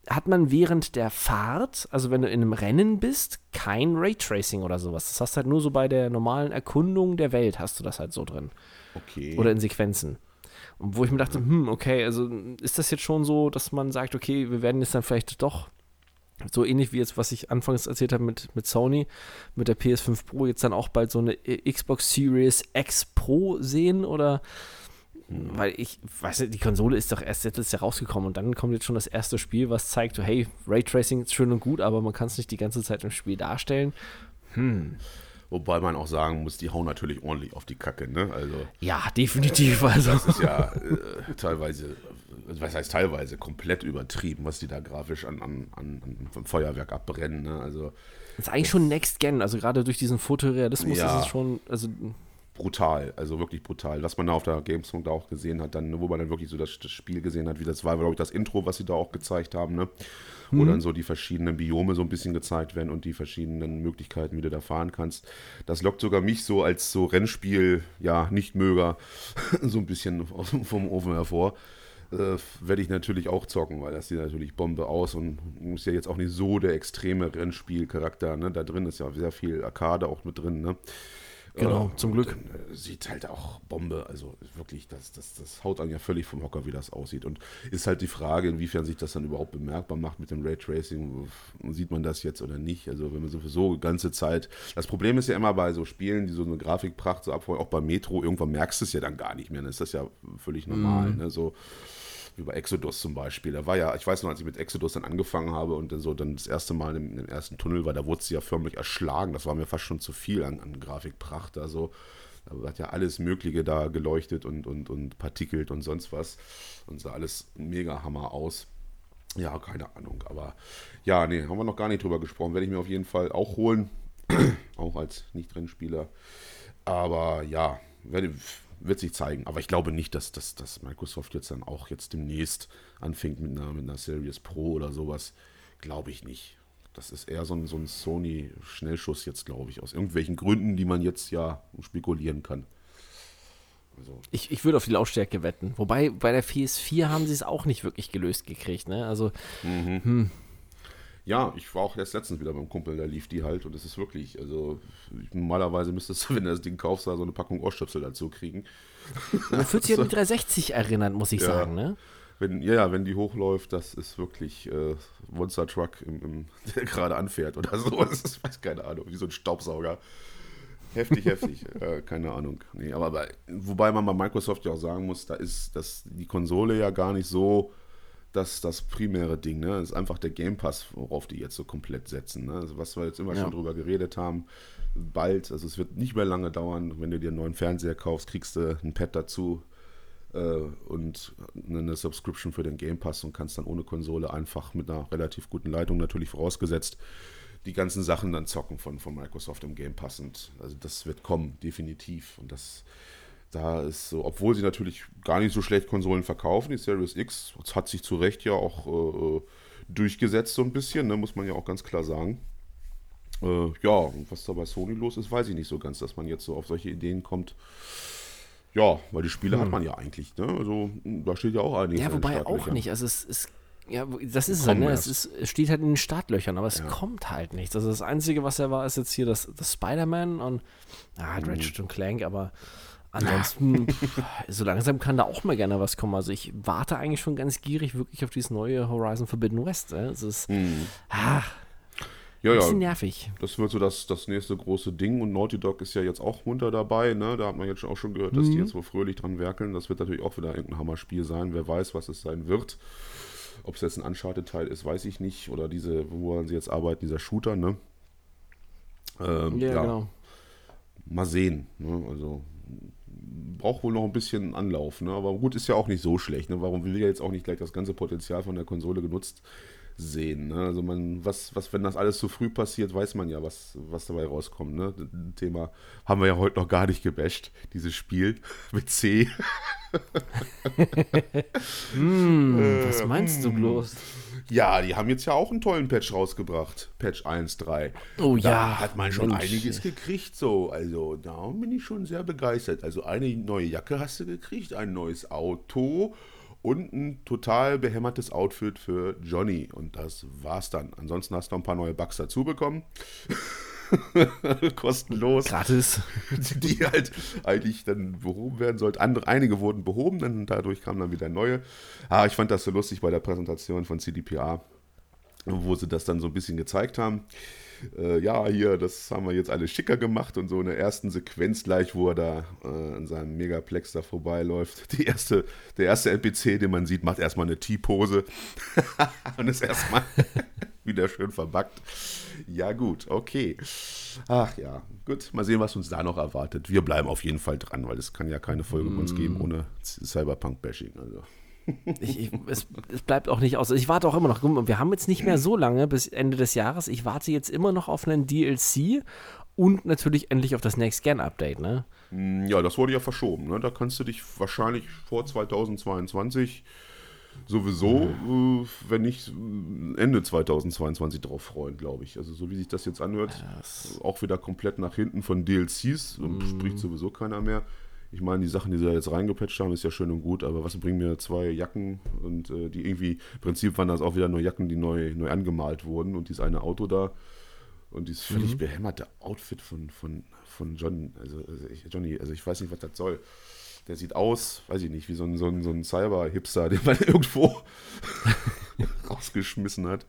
hat man während der Fahrt, also wenn du in einem Rennen bist, kein Raytracing oder sowas. Das hast du halt nur so bei der normalen Erkundung der Welt hast du das halt so drin. Okay. Oder in Sequenzen. Und wo ich mir dachte, hm, okay, also ist das jetzt schon so, dass man sagt, okay, wir werden jetzt dann vielleicht doch so ähnlich wie jetzt, was ich anfangs erzählt habe mit, mit Sony, mit der PS5 Pro, jetzt dann auch bald so eine Xbox Series X Pro sehen oder weil ich weiß nicht, die Konsole ist doch erst letztes Jahr rausgekommen und dann kommt jetzt schon das erste Spiel, was zeigt, hey, Raytracing ist schön und gut, aber man kann es nicht die ganze Zeit im Spiel darstellen. Hm. Wobei man auch sagen muss, die hauen natürlich ordentlich auf die Kacke, ne? Also, ja, definitiv. Also. Das ist ja äh, teilweise, was heißt teilweise, komplett übertrieben, was die da grafisch an, an, an, an Feuerwerk abbrennen, ne? Also. Das ist eigentlich schon Next Gen, also gerade durch diesen Fotorealismus ja. ist es schon, also brutal, also wirklich brutal. Was man da auf der Gamescom da auch gesehen hat, dann, wo man dann wirklich so das, das Spiel gesehen hat, wie das war, glaube ich, das Intro, was sie da auch gezeigt haben, ne? Wo mhm. dann so die verschiedenen Biome so ein bisschen gezeigt werden und die verschiedenen Möglichkeiten, wie du da fahren kannst. Das lockt sogar mich so als so Rennspiel, ja, Nichtmöger, so ein bisschen vom Ofen hervor. Äh, werde ich natürlich auch zocken, weil das sieht natürlich Bombe aus und ist ja jetzt auch nicht so der extreme Rennspielcharakter. Ne? Da drin ist ja sehr viel Arcade auch mit drin. Ne? Genau, äh, zum Glück. Dann, äh, sieht halt auch Bombe, also wirklich, das, das, das haut einen ja völlig vom Hocker, wie das aussieht. Und ist halt die Frage, inwiefern sich das dann überhaupt bemerkbar macht mit dem Raytracing. Sieht man das jetzt oder nicht? Also, wenn man sowieso die ganze Zeit. Das Problem ist ja immer bei so Spielen, die so eine Grafikpracht so abfeuern, auch bei Metro, irgendwann merkst du es ja dann gar nicht mehr. Dann ist das ja völlig normal. Mhm. Ne? So bei Exodus zum Beispiel. Da war ja, ich weiß noch, als ich mit Exodus dann angefangen habe und dann so dann das erste Mal im, im ersten Tunnel war, da wurde sie ja förmlich erschlagen. Das war mir fast schon zu viel an, an Grafikpracht. Also da hat ja alles Mögliche da geleuchtet und, und, und partikelt und sonst was. Und sah alles mega Hammer aus. Ja, keine Ahnung. Aber ja, nee, haben wir noch gar nicht drüber gesprochen. Werde ich mir auf jeden Fall auch holen. auch als Nicht-Rennspieler. Aber ja, werde, wird sich zeigen. Aber ich glaube nicht, dass, dass, dass Microsoft jetzt dann auch jetzt demnächst anfängt mit einer, mit einer Series Pro oder sowas. Glaube ich nicht. Das ist eher so ein, so ein Sony-Schnellschuss jetzt, glaube ich, aus irgendwelchen Gründen, die man jetzt ja spekulieren kann. Also. Ich, ich würde auf die Lautstärke wetten. Wobei bei der PS4 haben sie es auch nicht wirklich gelöst gekriegt. Ne? Also, mhm. hm. Ja, ich war auch erst letztens wieder beim Kumpel, da lief die halt und es ist wirklich, also normalerweise müsstest du, wenn du das Ding kaufst, da so eine Packung Ohrstöpsel dazu kriegen. Man fühlt sich an die 360 erinnert, muss ich ja, sagen, ne? Wenn, ja, wenn die hochläuft, das ist wirklich äh, Monster Truck, im, im, der gerade anfährt oder so. Das ist, weiß keine Ahnung, wie so ein Staubsauger. Heftig, heftig. Äh, keine Ahnung. Nee, aber bei, wobei man bei Microsoft ja auch sagen muss, da ist das, die Konsole ja gar nicht so das, das primäre Ding. Ne? Das ist einfach der Game Pass, worauf die jetzt so komplett setzen. Ne? Also was wir jetzt immer ja. schon drüber geredet haben, bald, also es wird nicht mehr lange dauern, wenn du dir einen neuen Fernseher kaufst, kriegst du ein Pad dazu äh, und eine Subscription für den Game Pass und kannst dann ohne Konsole einfach mit einer relativ guten Leitung natürlich vorausgesetzt die ganzen Sachen dann zocken von, von Microsoft im Game Pass. Und also das wird kommen, definitiv. Und das da ist so, obwohl sie natürlich gar nicht so schlecht Konsolen verkaufen, die Series X hat sich zu Recht ja auch äh, durchgesetzt so ein bisschen, ne, muss man ja auch ganz klar sagen. Äh, ja, was da bei Sony los ist, weiß ich nicht so ganz, dass man jetzt so auf solche Ideen kommt. Ja, weil die Spiele hm. hat man ja eigentlich, ne? Also da steht ja auch einiges. Ja, wobei auch nicht. Also es ist ja, das ist es halt, ne? Es, ist, es steht halt in den Startlöchern, aber es ja. kommt halt nichts. Also das Einzige, was er war, ist jetzt hier das, das Spider-Man und ah, Ratchet mhm. und Clank, aber Ansonsten, so langsam kann da auch mal gerne was kommen. Also ich warte eigentlich schon ganz gierig wirklich auf dieses neue Horizon Forbidden West. Äh. Es ist mhm. ah, ja, ein bisschen ja. nervig. Das wird so das, das nächste große Ding und Naughty Dog ist ja jetzt auch munter dabei. Ne? Da hat man jetzt auch schon gehört, dass mhm. die jetzt so fröhlich dran werkeln. Das wird natürlich auch wieder irgendein Hammerspiel sein. Wer weiß, was es sein wird. Ob es jetzt ein Uncharted-Teil ist, weiß ich nicht. Oder diese, woran sie jetzt arbeiten, dieser Shooter, ne? Ähm, ja, ja, genau. Mal sehen. Ne? Also braucht wohl noch ein bisschen Anlauf. Ne? Aber gut, ist ja auch nicht so schlecht. Ne? Warum will ja jetzt auch nicht gleich das ganze Potenzial von der Konsole genutzt sehen? Ne? Also man, was, was, wenn das alles zu früh passiert, weiß man ja, was, was dabei rauskommt. Ne? Thema haben wir ja heute noch gar nicht gebasht, dieses Spiel mit C. hm, was meinst du bloß? Ja, die haben jetzt ja auch einen tollen Patch rausgebracht. Patch 1.3. Oh da ja. hat man schon Mensch. einiges gekriegt, so. Also, da bin ich schon sehr begeistert. Also, eine neue Jacke hast du gekriegt, ein neues Auto und ein total behämmertes Outfit für Johnny. Und das war's dann. Ansonsten hast du noch ein paar neue Bugs dazu bekommen. kostenlos. Gratis. Die halt eigentlich dann behoben werden sollten. Andere, einige wurden behoben, dann dadurch kamen dann wieder neue. Ah, ich fand das so lustig bei der Präsentation von CDPA, wo sie das dann so ein bisschen gezeigt haben. Äh, ja, hier, das haben wir jetzt alles schicker gemacht und so in der ersten Sequenz gleich, wo er da äh, an seinem Megaplex da vorbeiläuft. Die erste, der erste NPC, den man sieht, macht erstmal eine T-Pose und ist erstmal wieder schön verbackt. Ja, gut, okay. Ach ja, gut. Mal sehen, was uns da noch erwartet. Wir bleiben auf jeden Fall dran, weil es kann ja keine Folge mm. uns geben ohne Cyberpunk-Bashing. Also. Ich, ich, es, es, bleibt auch nicht aus. Ich warte auch immer noch. Wir haben jetzt nicht mehr so lange bis Ende des Jahres. Ich warte jetzt immer noch auf einen DLC und natürlich endlich auf das Next Gen Update, ne? Mm, ja, das wurde ja verschoben. Ne? Da kannst du dich wahrscheinlich vor 2022 sowieso, mhm. äh, wenn nicht Ende 2022 drauf freuen, glaube ich. Also so wie sich das jetzt anhört, yes. auch wieder komplett nach hinten von DLCs, mhm. spricht sowieso keiner mehr. Ich meine, die Sachen, die sie da jetzt reingepatcht haben, ist ja schön und gut, aber was bringen mir zwei Jacken und äh, die irgendwie, im Prinzip waren das auch wieder nur Jacken, die neu, neu angemalt wurden und dieses eine Auto da und dieses völlig mhm. behämmerte Outfit von, von, von John, also, also ich, Johnny, also ich weiß nicht, was das soll der sieht aus, weiß ich nicht, wie so ein, so ein, so ein Cyber-Hipster, den man irgendwo rausgeschmissen hat.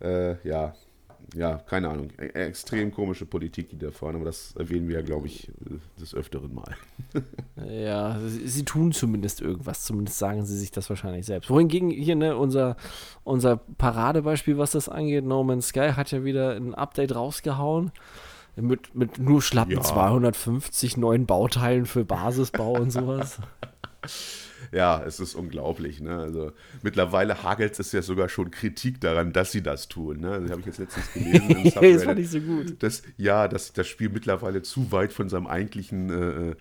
Äh, ja, ja, keine Ahnung. E extrem komische Politik, die da fahren, aber das erwähnen wir ja, glaube ich, des Öfteren mal. ja, sie, sie, tun zumindest irgendwas, zumindest sagen sie sich das wahrscheinlich selbst. Wohingegen hier, ne, unser, unser Paradebeispiel, was das angeht, No Man's Sky hat ja wieder ein Update rausgehauen. Mit, mit nur schlappen ja. 250 neuen Bauteilen für Basisbau und sowas. Ja, es ist unglaublich. Ne? Also mittlerweile hagelt es ja sogar schon Kritik daran, dass sie das tun. Ne? Das habe ich jetzt letztens gelesen. das fand ich so gut. Dass, ja, dass das Spiel mittlerweile zu weit von seinem eigentlichen äh,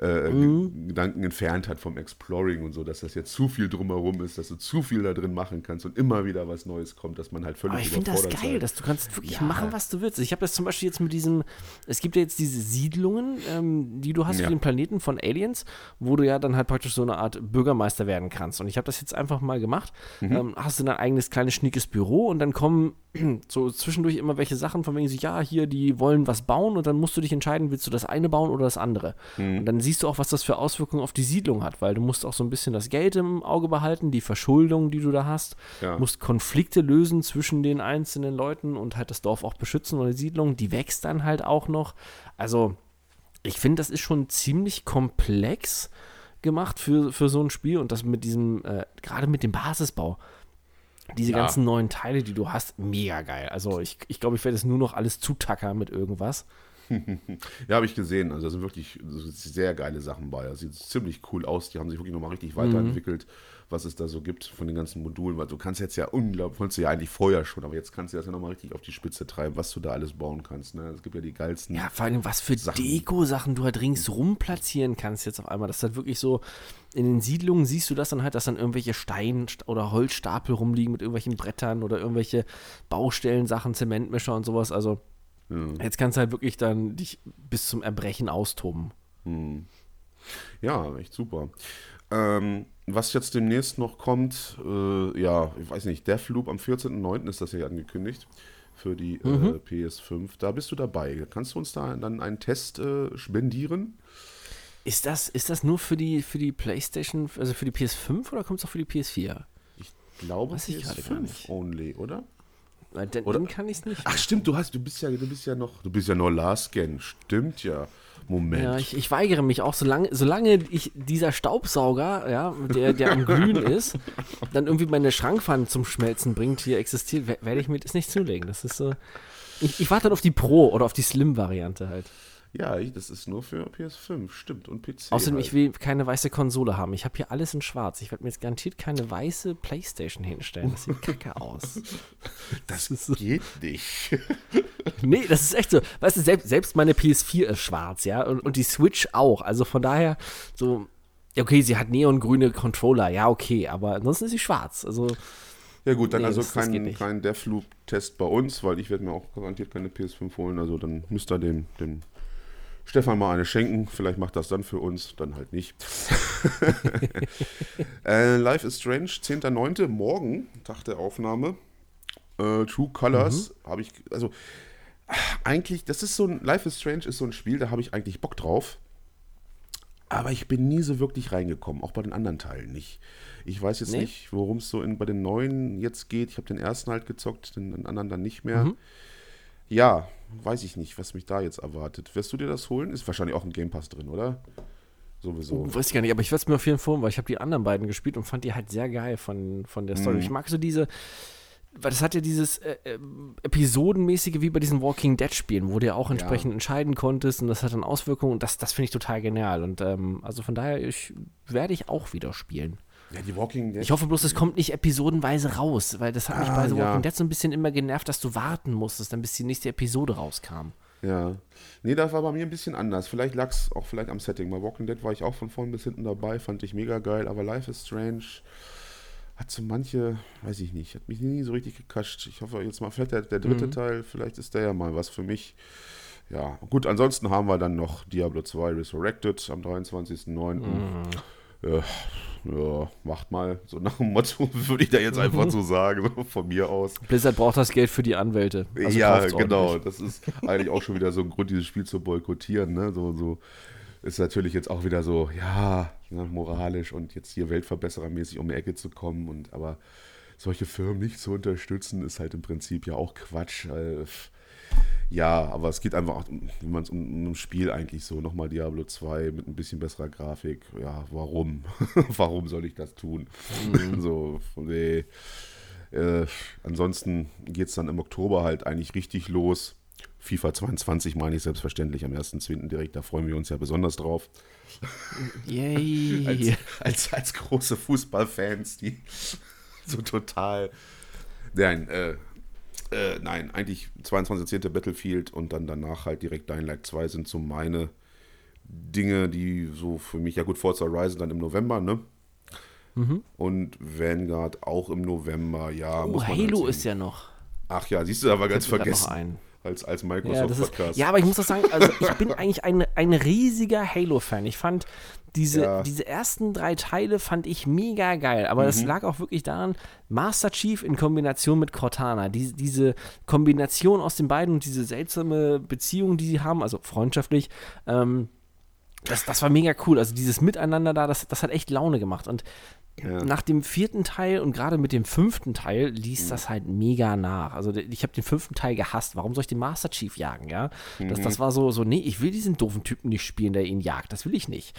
äh mhm. Gedanken entfernt hat vom Exploring und so, dass das jetzt zu viel drumherum ist, dass du zu viel da drin machen kannst und immer wieder was Neues kommt, dass man halt völlig Aber ich finde das geil, sei. dass du kannst wirklich ja. machen, was du willst. Ich habe das zum Beispiel jetzt mit diesem, es gibt ja jetzt diese Siedlungen, ähm, die du hast ja. für den Planeten von Aliens, wo du ja dann halt praktisch so eine Art Bürgermeister werden kannst. Und ich habe das jetzt einfach mal gemacht. Mhm. Ähm, hast du dein eigenes kleines schnickes Büro und dann kommen so zwischendurch immer welche Sachen von wegen so, ja, hier, die wollen was bauen und dann musst du dich entscheiden, willst du das eine bauen oder das andere. Mhm. Und dann siehst du auch, was das für Auswirkungen auf die Siedlung hat, weil du musst auch so ein bisschen das Geld im Auge behalten, die Verschuldung, die du da hast, ja. musst Konflikte lösen zwischen den einzelnen Leuten und halt das Dorf auch beschützen oder die Siedlung, die wächst dann halt auch noch. Also, ich finde, das ist schon ziemlich komplex gemacht für, für so ein Spiel und das mit diesem, äh, gerade mit dem Basisbau diese ja. ganzen neuen Teile, die du hast, mega geil. Also ich, ich glaube, ich werde es nur noch alles zutackern mit irgendwas. ja, habe ich gesehen. Also da sind wirklich sehr geile Sachen bei. Das sieht ziemlich cool aus. Die haben sich wirklich nochmal richtig weiterentwickelt, mhm. was es da so gibt von den ganzen Modulen. Weil du kannst jetzt ja unglaublich, konntest du ja eigentlich vorher schon, aber jetzt kannst du das ja nochmal richtig auf die Spitze treiben, was du da alles bauen kannst. Ne? Es gibt ja die geilsten. Ja, vor allem, was für Deko-Sachen du halt ringsrum platzieren kannst jetzt auf einmal. Das ist halt wirklich so, in den Siedlungen siehst du das dann halt, dass dann irgendwelche Stein- oder Holzstapel rumliegen mit irgendwelchen Brettern oder irgendwelche Baustellensachen, Zementmischer und sowas. Also ja. Jetzt kannst du halt wirklich dann dich bis zum Erbrechen austoben. Hm. Ja, echt super. Ähm, was jetzt demnächst noch kommt, äh, ja, ich weiß nicht, Deathloop am 14.09. ist das ja angekündigt für die äh, mhm. äh, PS5. Da bist du dabei. Kannst du uns da dann einen Test äh, spendieren? Ist das, ist das nur für die, für die PlayStation, also für die PS5 oder kommt es auch für die PS4? Ich glaube, Weiß PS5 only, oder? Den, Oder? den kann ich nicht. Ach stimmt, du hast, du bist ja, du bist ja noch, du bist ja nur Last Gen, stimmt ja. Moment. Ja, ich, ich, weigere mich auch, solange, solange ich dieser Staubsauger, ja, der, der am Glühen ist, dann irgendwie meine Schrankpfanne zum Schmelzen bringt, hier existiert, werde ich mir das nicht zulegen. Das ist so. Ich, ich warte dann auf die Pro oder auf die Slim-Variante halt. Ja, ich, das ist nur für PS5, stimmt, und PC. Außerdem, halt. ich will keine weiße Konsole haben. Ich habe hier alles in schwarz. Ich werde mir jetzt garantiert keine weiße Playstation hinstellen. Das sieht kacke aus. Das ist so- geht nicht. Nee, das ist echt so. Weißt du, selbst, selbst meine PS4 ist schwarz, ja, und, und die Switch auch. Also von daher, so, okay, sie hat neongrüne Controller, ja, okay, aber ansonsten ist sie schwarz. Also, Ja gut, dann Nee, also das- das kein, kein Deathloop-Test bei uns, weil ich werde mir auch garantiert keine PS5 holen. Also dann müsst ihr dem, dem Stefan mal eine schenken. Vielleicht macht das dann für uns, dann halt nicht. äh, Life is Strange, 10.9. morgen, Tag der Aufnahme. Äh, True Colors Mhm. habe ich, also eigentlich, das ist so ein, Life is Strange ist so ein Spiel, da habe ich eigentlich Bock drauf. Aber ich bin nie so wirklich reingekommen, auch bei den anderen Teilen nicht. Ich weiß jetzt Nee? nicht, worum es so in, bei den neuen jetzt geht. Ich habe den ersten halt gezockt, den, den anderen dann nicht mehr. Mhm. Ja, weiß ich nicht, was mich da jetzt erwartet. Wirst du dir das holen? Ist wahrscheinlich auch ein Game Pass drin, oder? Sowieso. oh, weiß ich gar nicht, aber ich werde es mir auf jeden Fall holen, weil ich habe die anderen beiden gespielt und fand die halt sehr geil von, von der Story. Mhm. Ich mag so diese, weil das hat ja dieses äh, äh, Episodenmäßige wie bei diesen Walking Dead Spielen, wo du ja auch entsprechend entscheiden konntest und das hat dann Auswirkungen und das, das finde ich total genial. Und ähm, also von daher, ich werde ich auch wieder spielen. Ja, die Walking Dead. Ich hoffe bloß, es kommt nicht episodenweise raus, weil das hat mich Ah, bei The ja. Walking Dead so ein bisschen immer genervt, dass du warten musstest, dann bis die nächste Episode rauskam. Ja. Nee, das war bei mir ein bisschen anders. Vielleicht lag es auch vielleicht am Setting. Bei Walking Dead war ich auch von vorn bis hinten dabei, fand ich mega geil, aber Life is Strange hat so manche, weiß ich nicht, hat mich nie so richtig gekascht. Ich hoffe jetzt mal, vielleicht der, der dritte Mhm. Teil, vielleicht ist der ja mal was für mich. Ja, gut, ansonsten haben wir dann noch Diablo 2 Resurrected am 23.09. Mhm. Äh, ja, macht mal. So nach dem Motto würde ich da jetzt einfach so sagen, so von mir aus. Blizzard braucht das Geld für die Anwälte. Also ja, genau. ordentlich. Das ist eigentlich auch schon wieder so ein Grund, dieses Spiel zu boykottieren. Ne? So, so ist natürlich jetzt auch wieder so, ja, ne, moralisch und jetzt hier weltverbesserermäßig um die Ecke zu kommen. Und aber solche Firmen nicht zu unterstützen, ist halt im Prinzip ja auch Quatsch. Äh, ja, aber es geht einfach auch, wie man es um, um ein Spiel eigentlich so, nochmal Diablo 2 mit ein bisschen besserer Grafik. Ja, warum? warum soll ich das tun? so, nee. Äh, ansonsten geht es dann im Oktober halt eigentlich richtig los. FIFA 22 meine ich selbstverständlich am 1.2. direkt, da freuen wir uns ja besonders drauf. Yay. Als, als, als große Fußballfans, die so total. Nein, äh, äh, nein, eigentlich 22.10. Battlefield und dann danach halt direkt Dying Light 2 sind so meine Dinge, die so für mich, ja gut, Forza Horizon dann im November, ne? Und Vanguard auch im November, ja. oh, Halo halt ist sehen. ja noch. Ach ja, siehst du, aber ganz vergessen. Noch ein. Als, als Ja, das ist, Microsoft-Podcast. ja, aber ich muss auch sagen, also ich bin eigentlich ein, ein riesiger Halo-Fan. Ich fand diese, Ja. diese ersten drei Teile fand ich mega geil, aber Mhm. das lag auch wirklich daran, Master Chief in Kombination mit Cortana, diese, diese Kombination aus den beiden und diese seltsame Beziehung, die sie haben, also freundschaftlich, ähm, das, das war mega cool. Also dieses Miteinander da, das, das hat echt Laune gemacht. Und Ja. nach dem vierten Teil und gerade mit dem fünften Teil ließ das halt mega nach. Also ich habe den fünften Teil gehasst. Warum soll ich den Master Chief jagen, ja? Das, das war so, so, nee, ich will diesen doofen Typen nicht spielen, der ihn jagt. Das will ich nicht.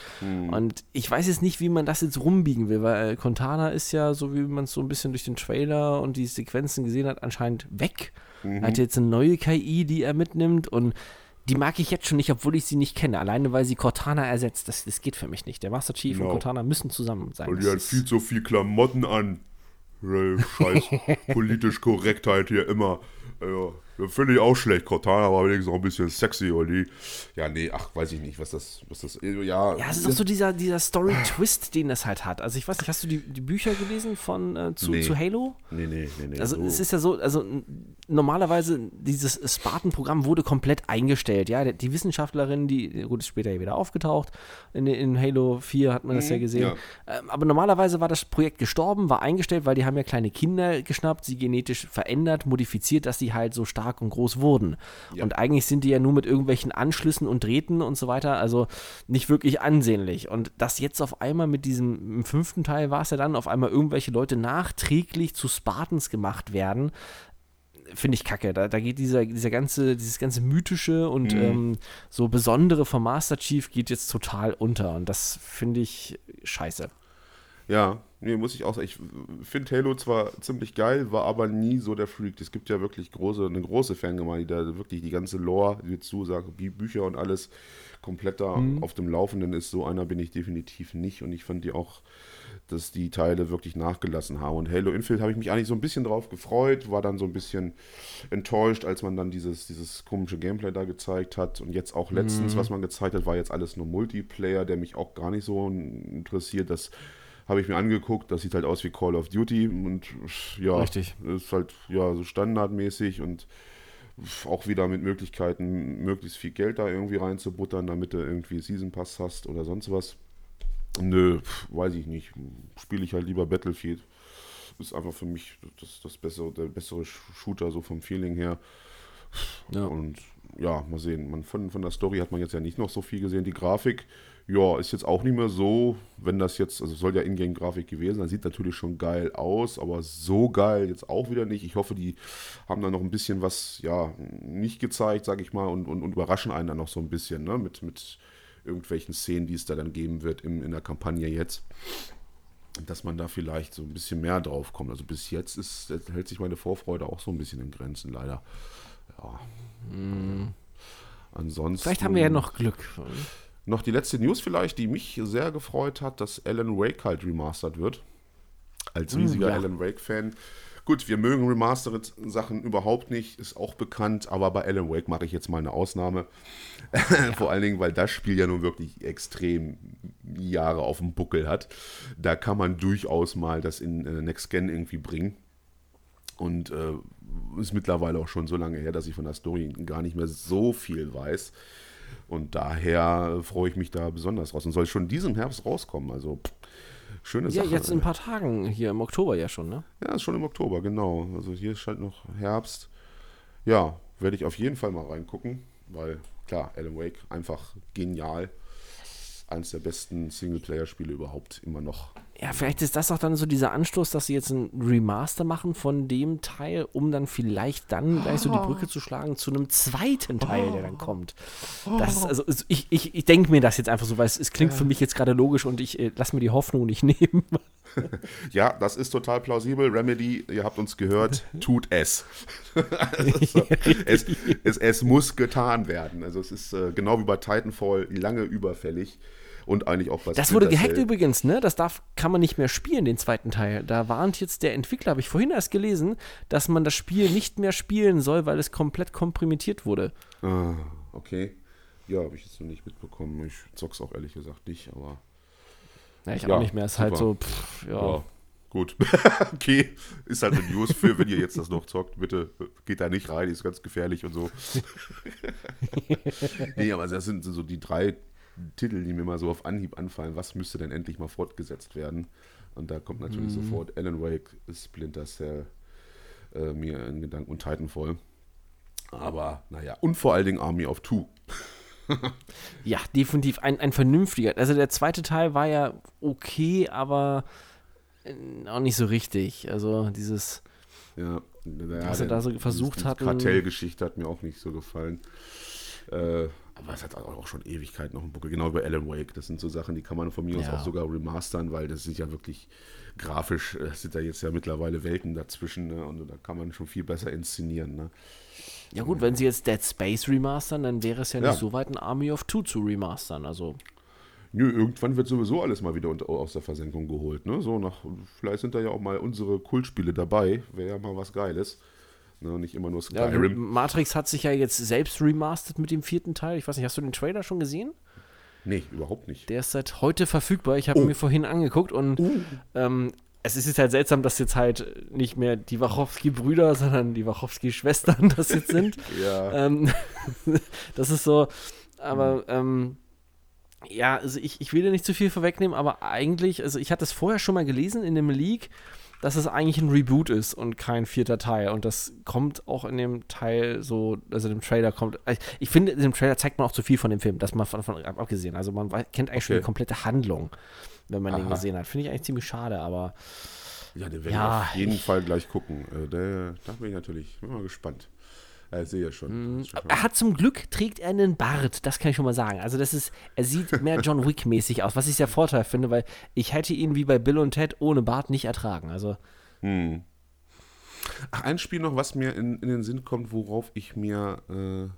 Und ich weiß jetzt nicht, wie man das jetzt rumbiegen will, weil äh, Contana ist ja, so wie man es so ein bisschen durch den Trailer und die Sequenzen gesehen hat, anscheinend weg. Er hat jetzt eine neue KI, die er mitnimmt und die mag ich jetzt schon nicht, obwohl ich sie nicht kenne. Alleine, weil sie Cortana ersetzt. Das, das geht für mich nicht. Der Master Chief und Genau. Cortana müssen zusammen sein. Und die hat viel zu viel Klamotten an. Scheiß politisch Korrektheit hier immer. Ja, finde ich auch schlecht. Cortana war wenigstens auch ein bisschen sexy, oder die? Ja, nee, ach, weiß ich nicht, was das, was das, ja. Ja, es ist auch so dieser, dieser Story-Twist, den es halt hat. Also ich weiß nicht, hast du die, die Bücher gelesen von äh, zu, Nee. zu Halo? Nee, nee, nee, nee. Also so. es ist ja so, also normalerweise dieses Spartan-Programm wurde komplett eingestellt, ja. Die Wissenschaftlerin, die, gut, ist später ja wieder aufgetaucht, in, in Halo 4 hat man das ja gesehen. Ähm, aber normalerweise war das Projekt gestorben, war eingestellt, weil die haben ja kleine Kinder geschnappt, sie genetisch verändert, modifiziert, dass sie halt so stark und groß wurden. Ja. Und eigentlich sind die ja nur mit irgendwelchen Anschlüssen und Drähten und so weiter, also nicht wirklich ansehnlich. Und das jetzt auf einmal mit diesem, im fünften Teil war es ja dann, auf einmal irgendwelche Leute nachträglich zu Spartans gemacht werden, finde ich kacke. Da, da geht dieser, dieser ganze, dieses ganze mythische und ähm, so besondere vom Master Chief geht jetzt total unter und das finde ich scheiße. Ja, nee, muss ich auch sagen. Ich finde Halo zwar ziemlich geil, war aber nie so der Freak. Es gibt ja wirklich große, eine große Fangemeinde, die da wirklich die ganze Lore, wie du sagst, Bücher und alles komplett da mhm. auf dem Laufenden ist. So einer bin ich definitiv nicht und ich fand die auch, dass die Teile wirklich nachgelassen haben. Und Halo Infield habe ich mich eigentlich so ein bisschen drauf gefreut, war dann so ein bisschen enttäuscht, als man dann dieses, dieses komische Gameplay da gezeigt hat. Und jetzt auch letztens, mhm. was man gezeigt hat, war jetzt alles nur Multiplayer, der mich auch gar nicht so interessiert. Das habe ich mir angeguckt, das sieht halt aus wie Call of Duty und ja, Richtig. ist halt ja so standardmäßig und auch wieder mit Möglichkeiten, möglichst viel Geld da irgendwie reinzubuttern, damit du irgendwie Season Pass hast oder sonst was. Nö, weiß ich nicht. Spiele ich halt lieber Battlefield. Ist einfach für mich das, das bessere, der bessere Shooter, so vom Feeling her. Ja. Und ja, mal sehen. Man, von, von der Story hat man jetzt ja nicht noch so viel gesehen. Die Grafik, ja, ist jetzt auch nicht mehr so, wenn das jetzt, also soll ja Ingame-Grafik gewesen sein, sieht natürlich schon geil aus, aber so geil jetzt auch wieder nicht. Ich hoffe, die haben da noch ein bisschen was, ja, nicht gezeigt, sag ich mal, und, und, und überraschen einen dann noch so ein bisschen, ne, mit, mit irgendwelchen Szenen, die es da dann geben wird in, in der Kampagne jetzt. Dass man da vielleicht so ein bisschen mehr drauf kommt. Also bis jetzt ist, hält sich meine Vorfreude auch so ein bisschen in Grenzen, leider. Ja. Mm. Ansonsten. Vielleicht haben wir ja noch Glück. Noch die letzte News vielleicht, die mich sehr gefreut hat, dass Alan Wake halt remastered wird. Als hm, riesiger mm, ja. Alan Wake-Fan. Gut, wir mögen Remastered-Sachen überhaupt nicht, ist auch bekannt, aber bei Alan Wake mache ich jetzt mal eine Ausnahme. Ja. Vor allen Dingen, weil das Spiel ja nun wirklich extrem Jahre auf dem Buckel hat. Da kann man durchaus mal das in äh, Next Gen irgendwie bringen. Und äh, ist mittlerweile auch schon so lange her, dass ich von der Story gar nicht mehr so viel weiß. Und daher freue ich mich da besonders raus und soll schon diesen Herbst rauskommen. Also schöne ja, Sache. Ja, jetzt in ein paar Tagen hier im Oktober ja schon, ne? Ja, ist schon im Oktober, genau. Also hier ist halt noch Herbst. Ja, werde ich auf jeden Fall mal reingucken, weil klar, Alan Wake einfach genial eines der besten Singleplayer-Spiele überhaupt immer noch. Ja, vielleicht ist das auch dann so dieser Anstoß, dass sie jetzt ein Remaster machen von dem Teil, um dann vielleicht dann gleich so die Brücke zu schlagen zu einem zweiten Teil, der dann kommt. Das, also ich, ich, ich denke mir das jetzt einfach so, weil es, es klingt ja. für mich jetzt gerade logisch und ich äh, lasse mir die Hoffnung nicht nehmen. ja, das ist total plausibel. Remedy, ihr habt uns gehört, tut es. also, es, es, es, muss getan werden. Also es ist äh, genau wie bei Titanfall lange überfällig und eigentlich auch was. Das wurde gehackt übrigens, ne? Das darf, kann man nicht mehr spielen, den zweiten Teil. Da warnt jetzt der Entwickler, habe ich vorhin erst gelesen, dass man das Spiel nicht mehr spielen soll, weil es komplett komprimiert wurde. Ah, okay. Ja, habe ich jetzt noch nicht mitbekommen. Ich zock's auch ehrlich gesagt nicht, aber. Ja, ich ja, auch nicht mehr. Ist halt so, pff, ja. ja. Gut, okay, ist halt eine News für, wenn ihr jetzt das noch zockt, bitte geht da nicht rein, ist ganz gefährlich und so. nee, aber das sind so die drei Titel, die mir mal so auf Anhieb anfallen, was müsste denn endlich mal fortgesetzt werden? Und da kommt natürlich mhm. sofort Alan Wake, Splinter Cell äh, mir in Gedanken und Titanfall. Aber naja, und vor allen Dingen Army of Two. ja, definitiv ein, ein vernünftiger. Also der zweite Teil war ja okay, aber äh, auch nicht so richtig. Also dieses, ja, ja was er da so versucht hat. Kartellgeschichte hat mir auch nicht so gefallen. Äh, aber es hat auch schon Ewigkeit noch ein Buckel, genau wie Alan Wake. Das sind so Sachen, die kann man von mir aus auch sogar remastern, weil das sind ja wirklich grafisch, äh, sind da jetzt ja mittlerweile Welten dazwischen ne? und da kann man schon viel besser inszenieren. Ne? Ja gut, wenn sie jetzt Dead Space remastern, dann wäre es ja, ja. nicht so weit, ein Army of Two zu remastern. Also Nö, irgendwann wird sowieso alles mal wieder aus der Versenkung geholt. Ne? So nach, vielleicht sind da ja auch mal unsere Kultspiele dabei. Wäre ja mal was Geiles. Ne, nicht immer nur Skyrim. Ja, Matrix hat sich ja jetzt selbst remastered mit dem vierten Teil. Ich weiß nicht, hast du den Trailer schon gesehen? Nee, überhaupt nicht. Der ist seit heute verfügbar. Ich habe oh. mir vorhin angeguckt und uh. ähm, es ist jetzt halt seltsam, dass jetzt halt nicht mehr die Wachowski-Brüder, sondern die Wachowski-Schwestern das jetzt sind. ja. Ähm, das ist so, aber mhm. ähm, ja, also ich, ich will dir nicht zu viel vorwegnehmen, aber eigentlich, also ich hatte es vorher schon mal gelesen in dem Leak, dass es eigentlich ein Reboot ist und kein vierter Teil. Und das kommt auch in dem Teil so, also dem Trailer kommt. Also ich finde, in dem Trailer zeigt man auch zu viel von dem Film, das mal von, von abgesehen. Also man kennt eigentlich okay. schon die komplette Handlung, wenn man Aha. den gesehen hat. Finde ich eigentlich ziemlich schade, aber. Ja, den werde ja, ich auf jeden ich, Fall gleich gucken. Äh, der, da bin ich natürlich bin mal gespannt. Ja, ich sehe ja schon. Mhm. Er hat zum Glück, trägt er einen Bart, das kann ich schon mal sagen. Also das ist, er sieht mehr John Wick-mäßig aus, was ich sehr Vorteil finde, weil ich hätte ihn wie bei Bill und Ted ohne Bart nicht ertragen. Also. Hm. Ach, ein Spiel noch, was mir in, in den Sinn kommt, worauf ich mir, äh,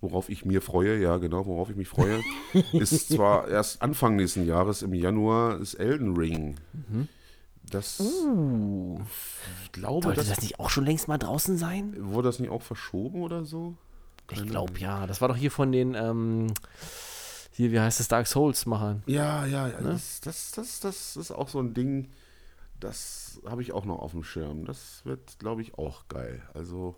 worauf ich mir freue, ja genau, worauf ich mich freue, ist zwar erst Anfang nächsten Jahres im Januar ist Elden Ring. Mhm. Das uh, glaube Sollte das, das nicht auch schon längst mal draußen sein? Wurde das nicht auch verschoben oder so? Keine ich glaube ja. Das war doch hier von den ähm, hier, wie heißt es, Dark Souls machen. Ja, ja, ja. Ne? Das, das, das, das ist auch so ein Ding, das habe ich auch noch auf dem Schirm. Das wird, glaube ich, auch geil. Also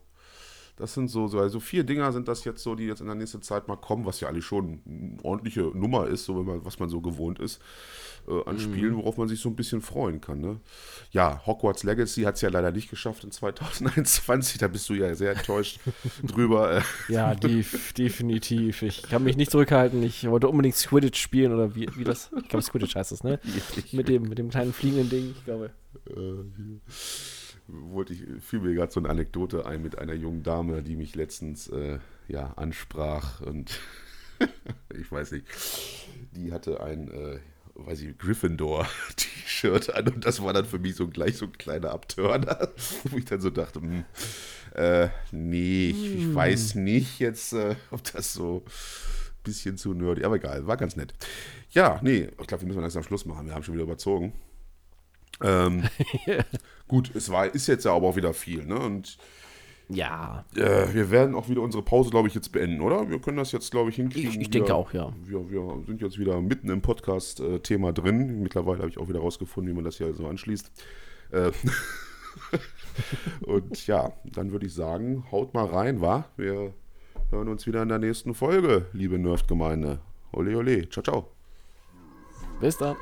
das sind so, so, also vier Dinger sind das jetzt so, die jetzt in der nächsten Zeit mal kommen, was ja eigentlich schon eine ordentliche Nummer ist, so wenn man, was man so gewohnt ist, äh, an mhm. Spielen, worauf man sich so ein bisschen freuen kann. Ne? Ja, Hogwarts Legacy hat es ja leider nicht geschafft in 2021, da bist du ja sehr enttäuscht drüber. Äh. Ja, def definitiv. Ich kann mich nicht zurückhalten. Ich wollte unbedingt Squidditch spielen oder wie, wie das, ich glaube Squidditch heißt das, ne? mit, dem, mit dem kleinen fliegenden Ding, ich glaube. Äh, wollte ich, fiel mir gerade so eine Anekdote ein mit einer jungen Dame, die mich letztens äh, ja, ansprach und ich weiß nicht, die hatte ein, äh, weiß ich, Gryffindor-T-Shirt an und das war dann für mich so gleich so ein kleiner Abtörner, wo ich dann so dachte, mh, hm, äh, nee, ich, ich, hm. weiß nicht jetzt, äh, ob das so ein bisschen zu nerdy, aber egal, war ganz nett. Ja, nee, ich glaube, wir müssen langsam Schluss machen, wir haben schon wieder überzogen. Ähm, gut, es war, ist jetzt ja aber auch wieder viel, ne? Und ja. Äh, wir werden auch wieder unsere Pause, glaube ich, jetzt beenden, oder? Wir können das jetzt, glaube ich, hinkriegen. Ich, ich denke wir, auch, ja. Wir, wir, sind jetzt wieder mitten im Podcast-Thema drin. Mittlerweile habe ich auch wieder rausgefunden, wie man das hier so anschließt. Äh, und ja, dann würde ich sagen, haut mal rein, wa? Wir hören uns wieder in der nächsten Folge, liebe Nerd-Gemeinde. Ole, ole. Ciao, ciao. Bis dann.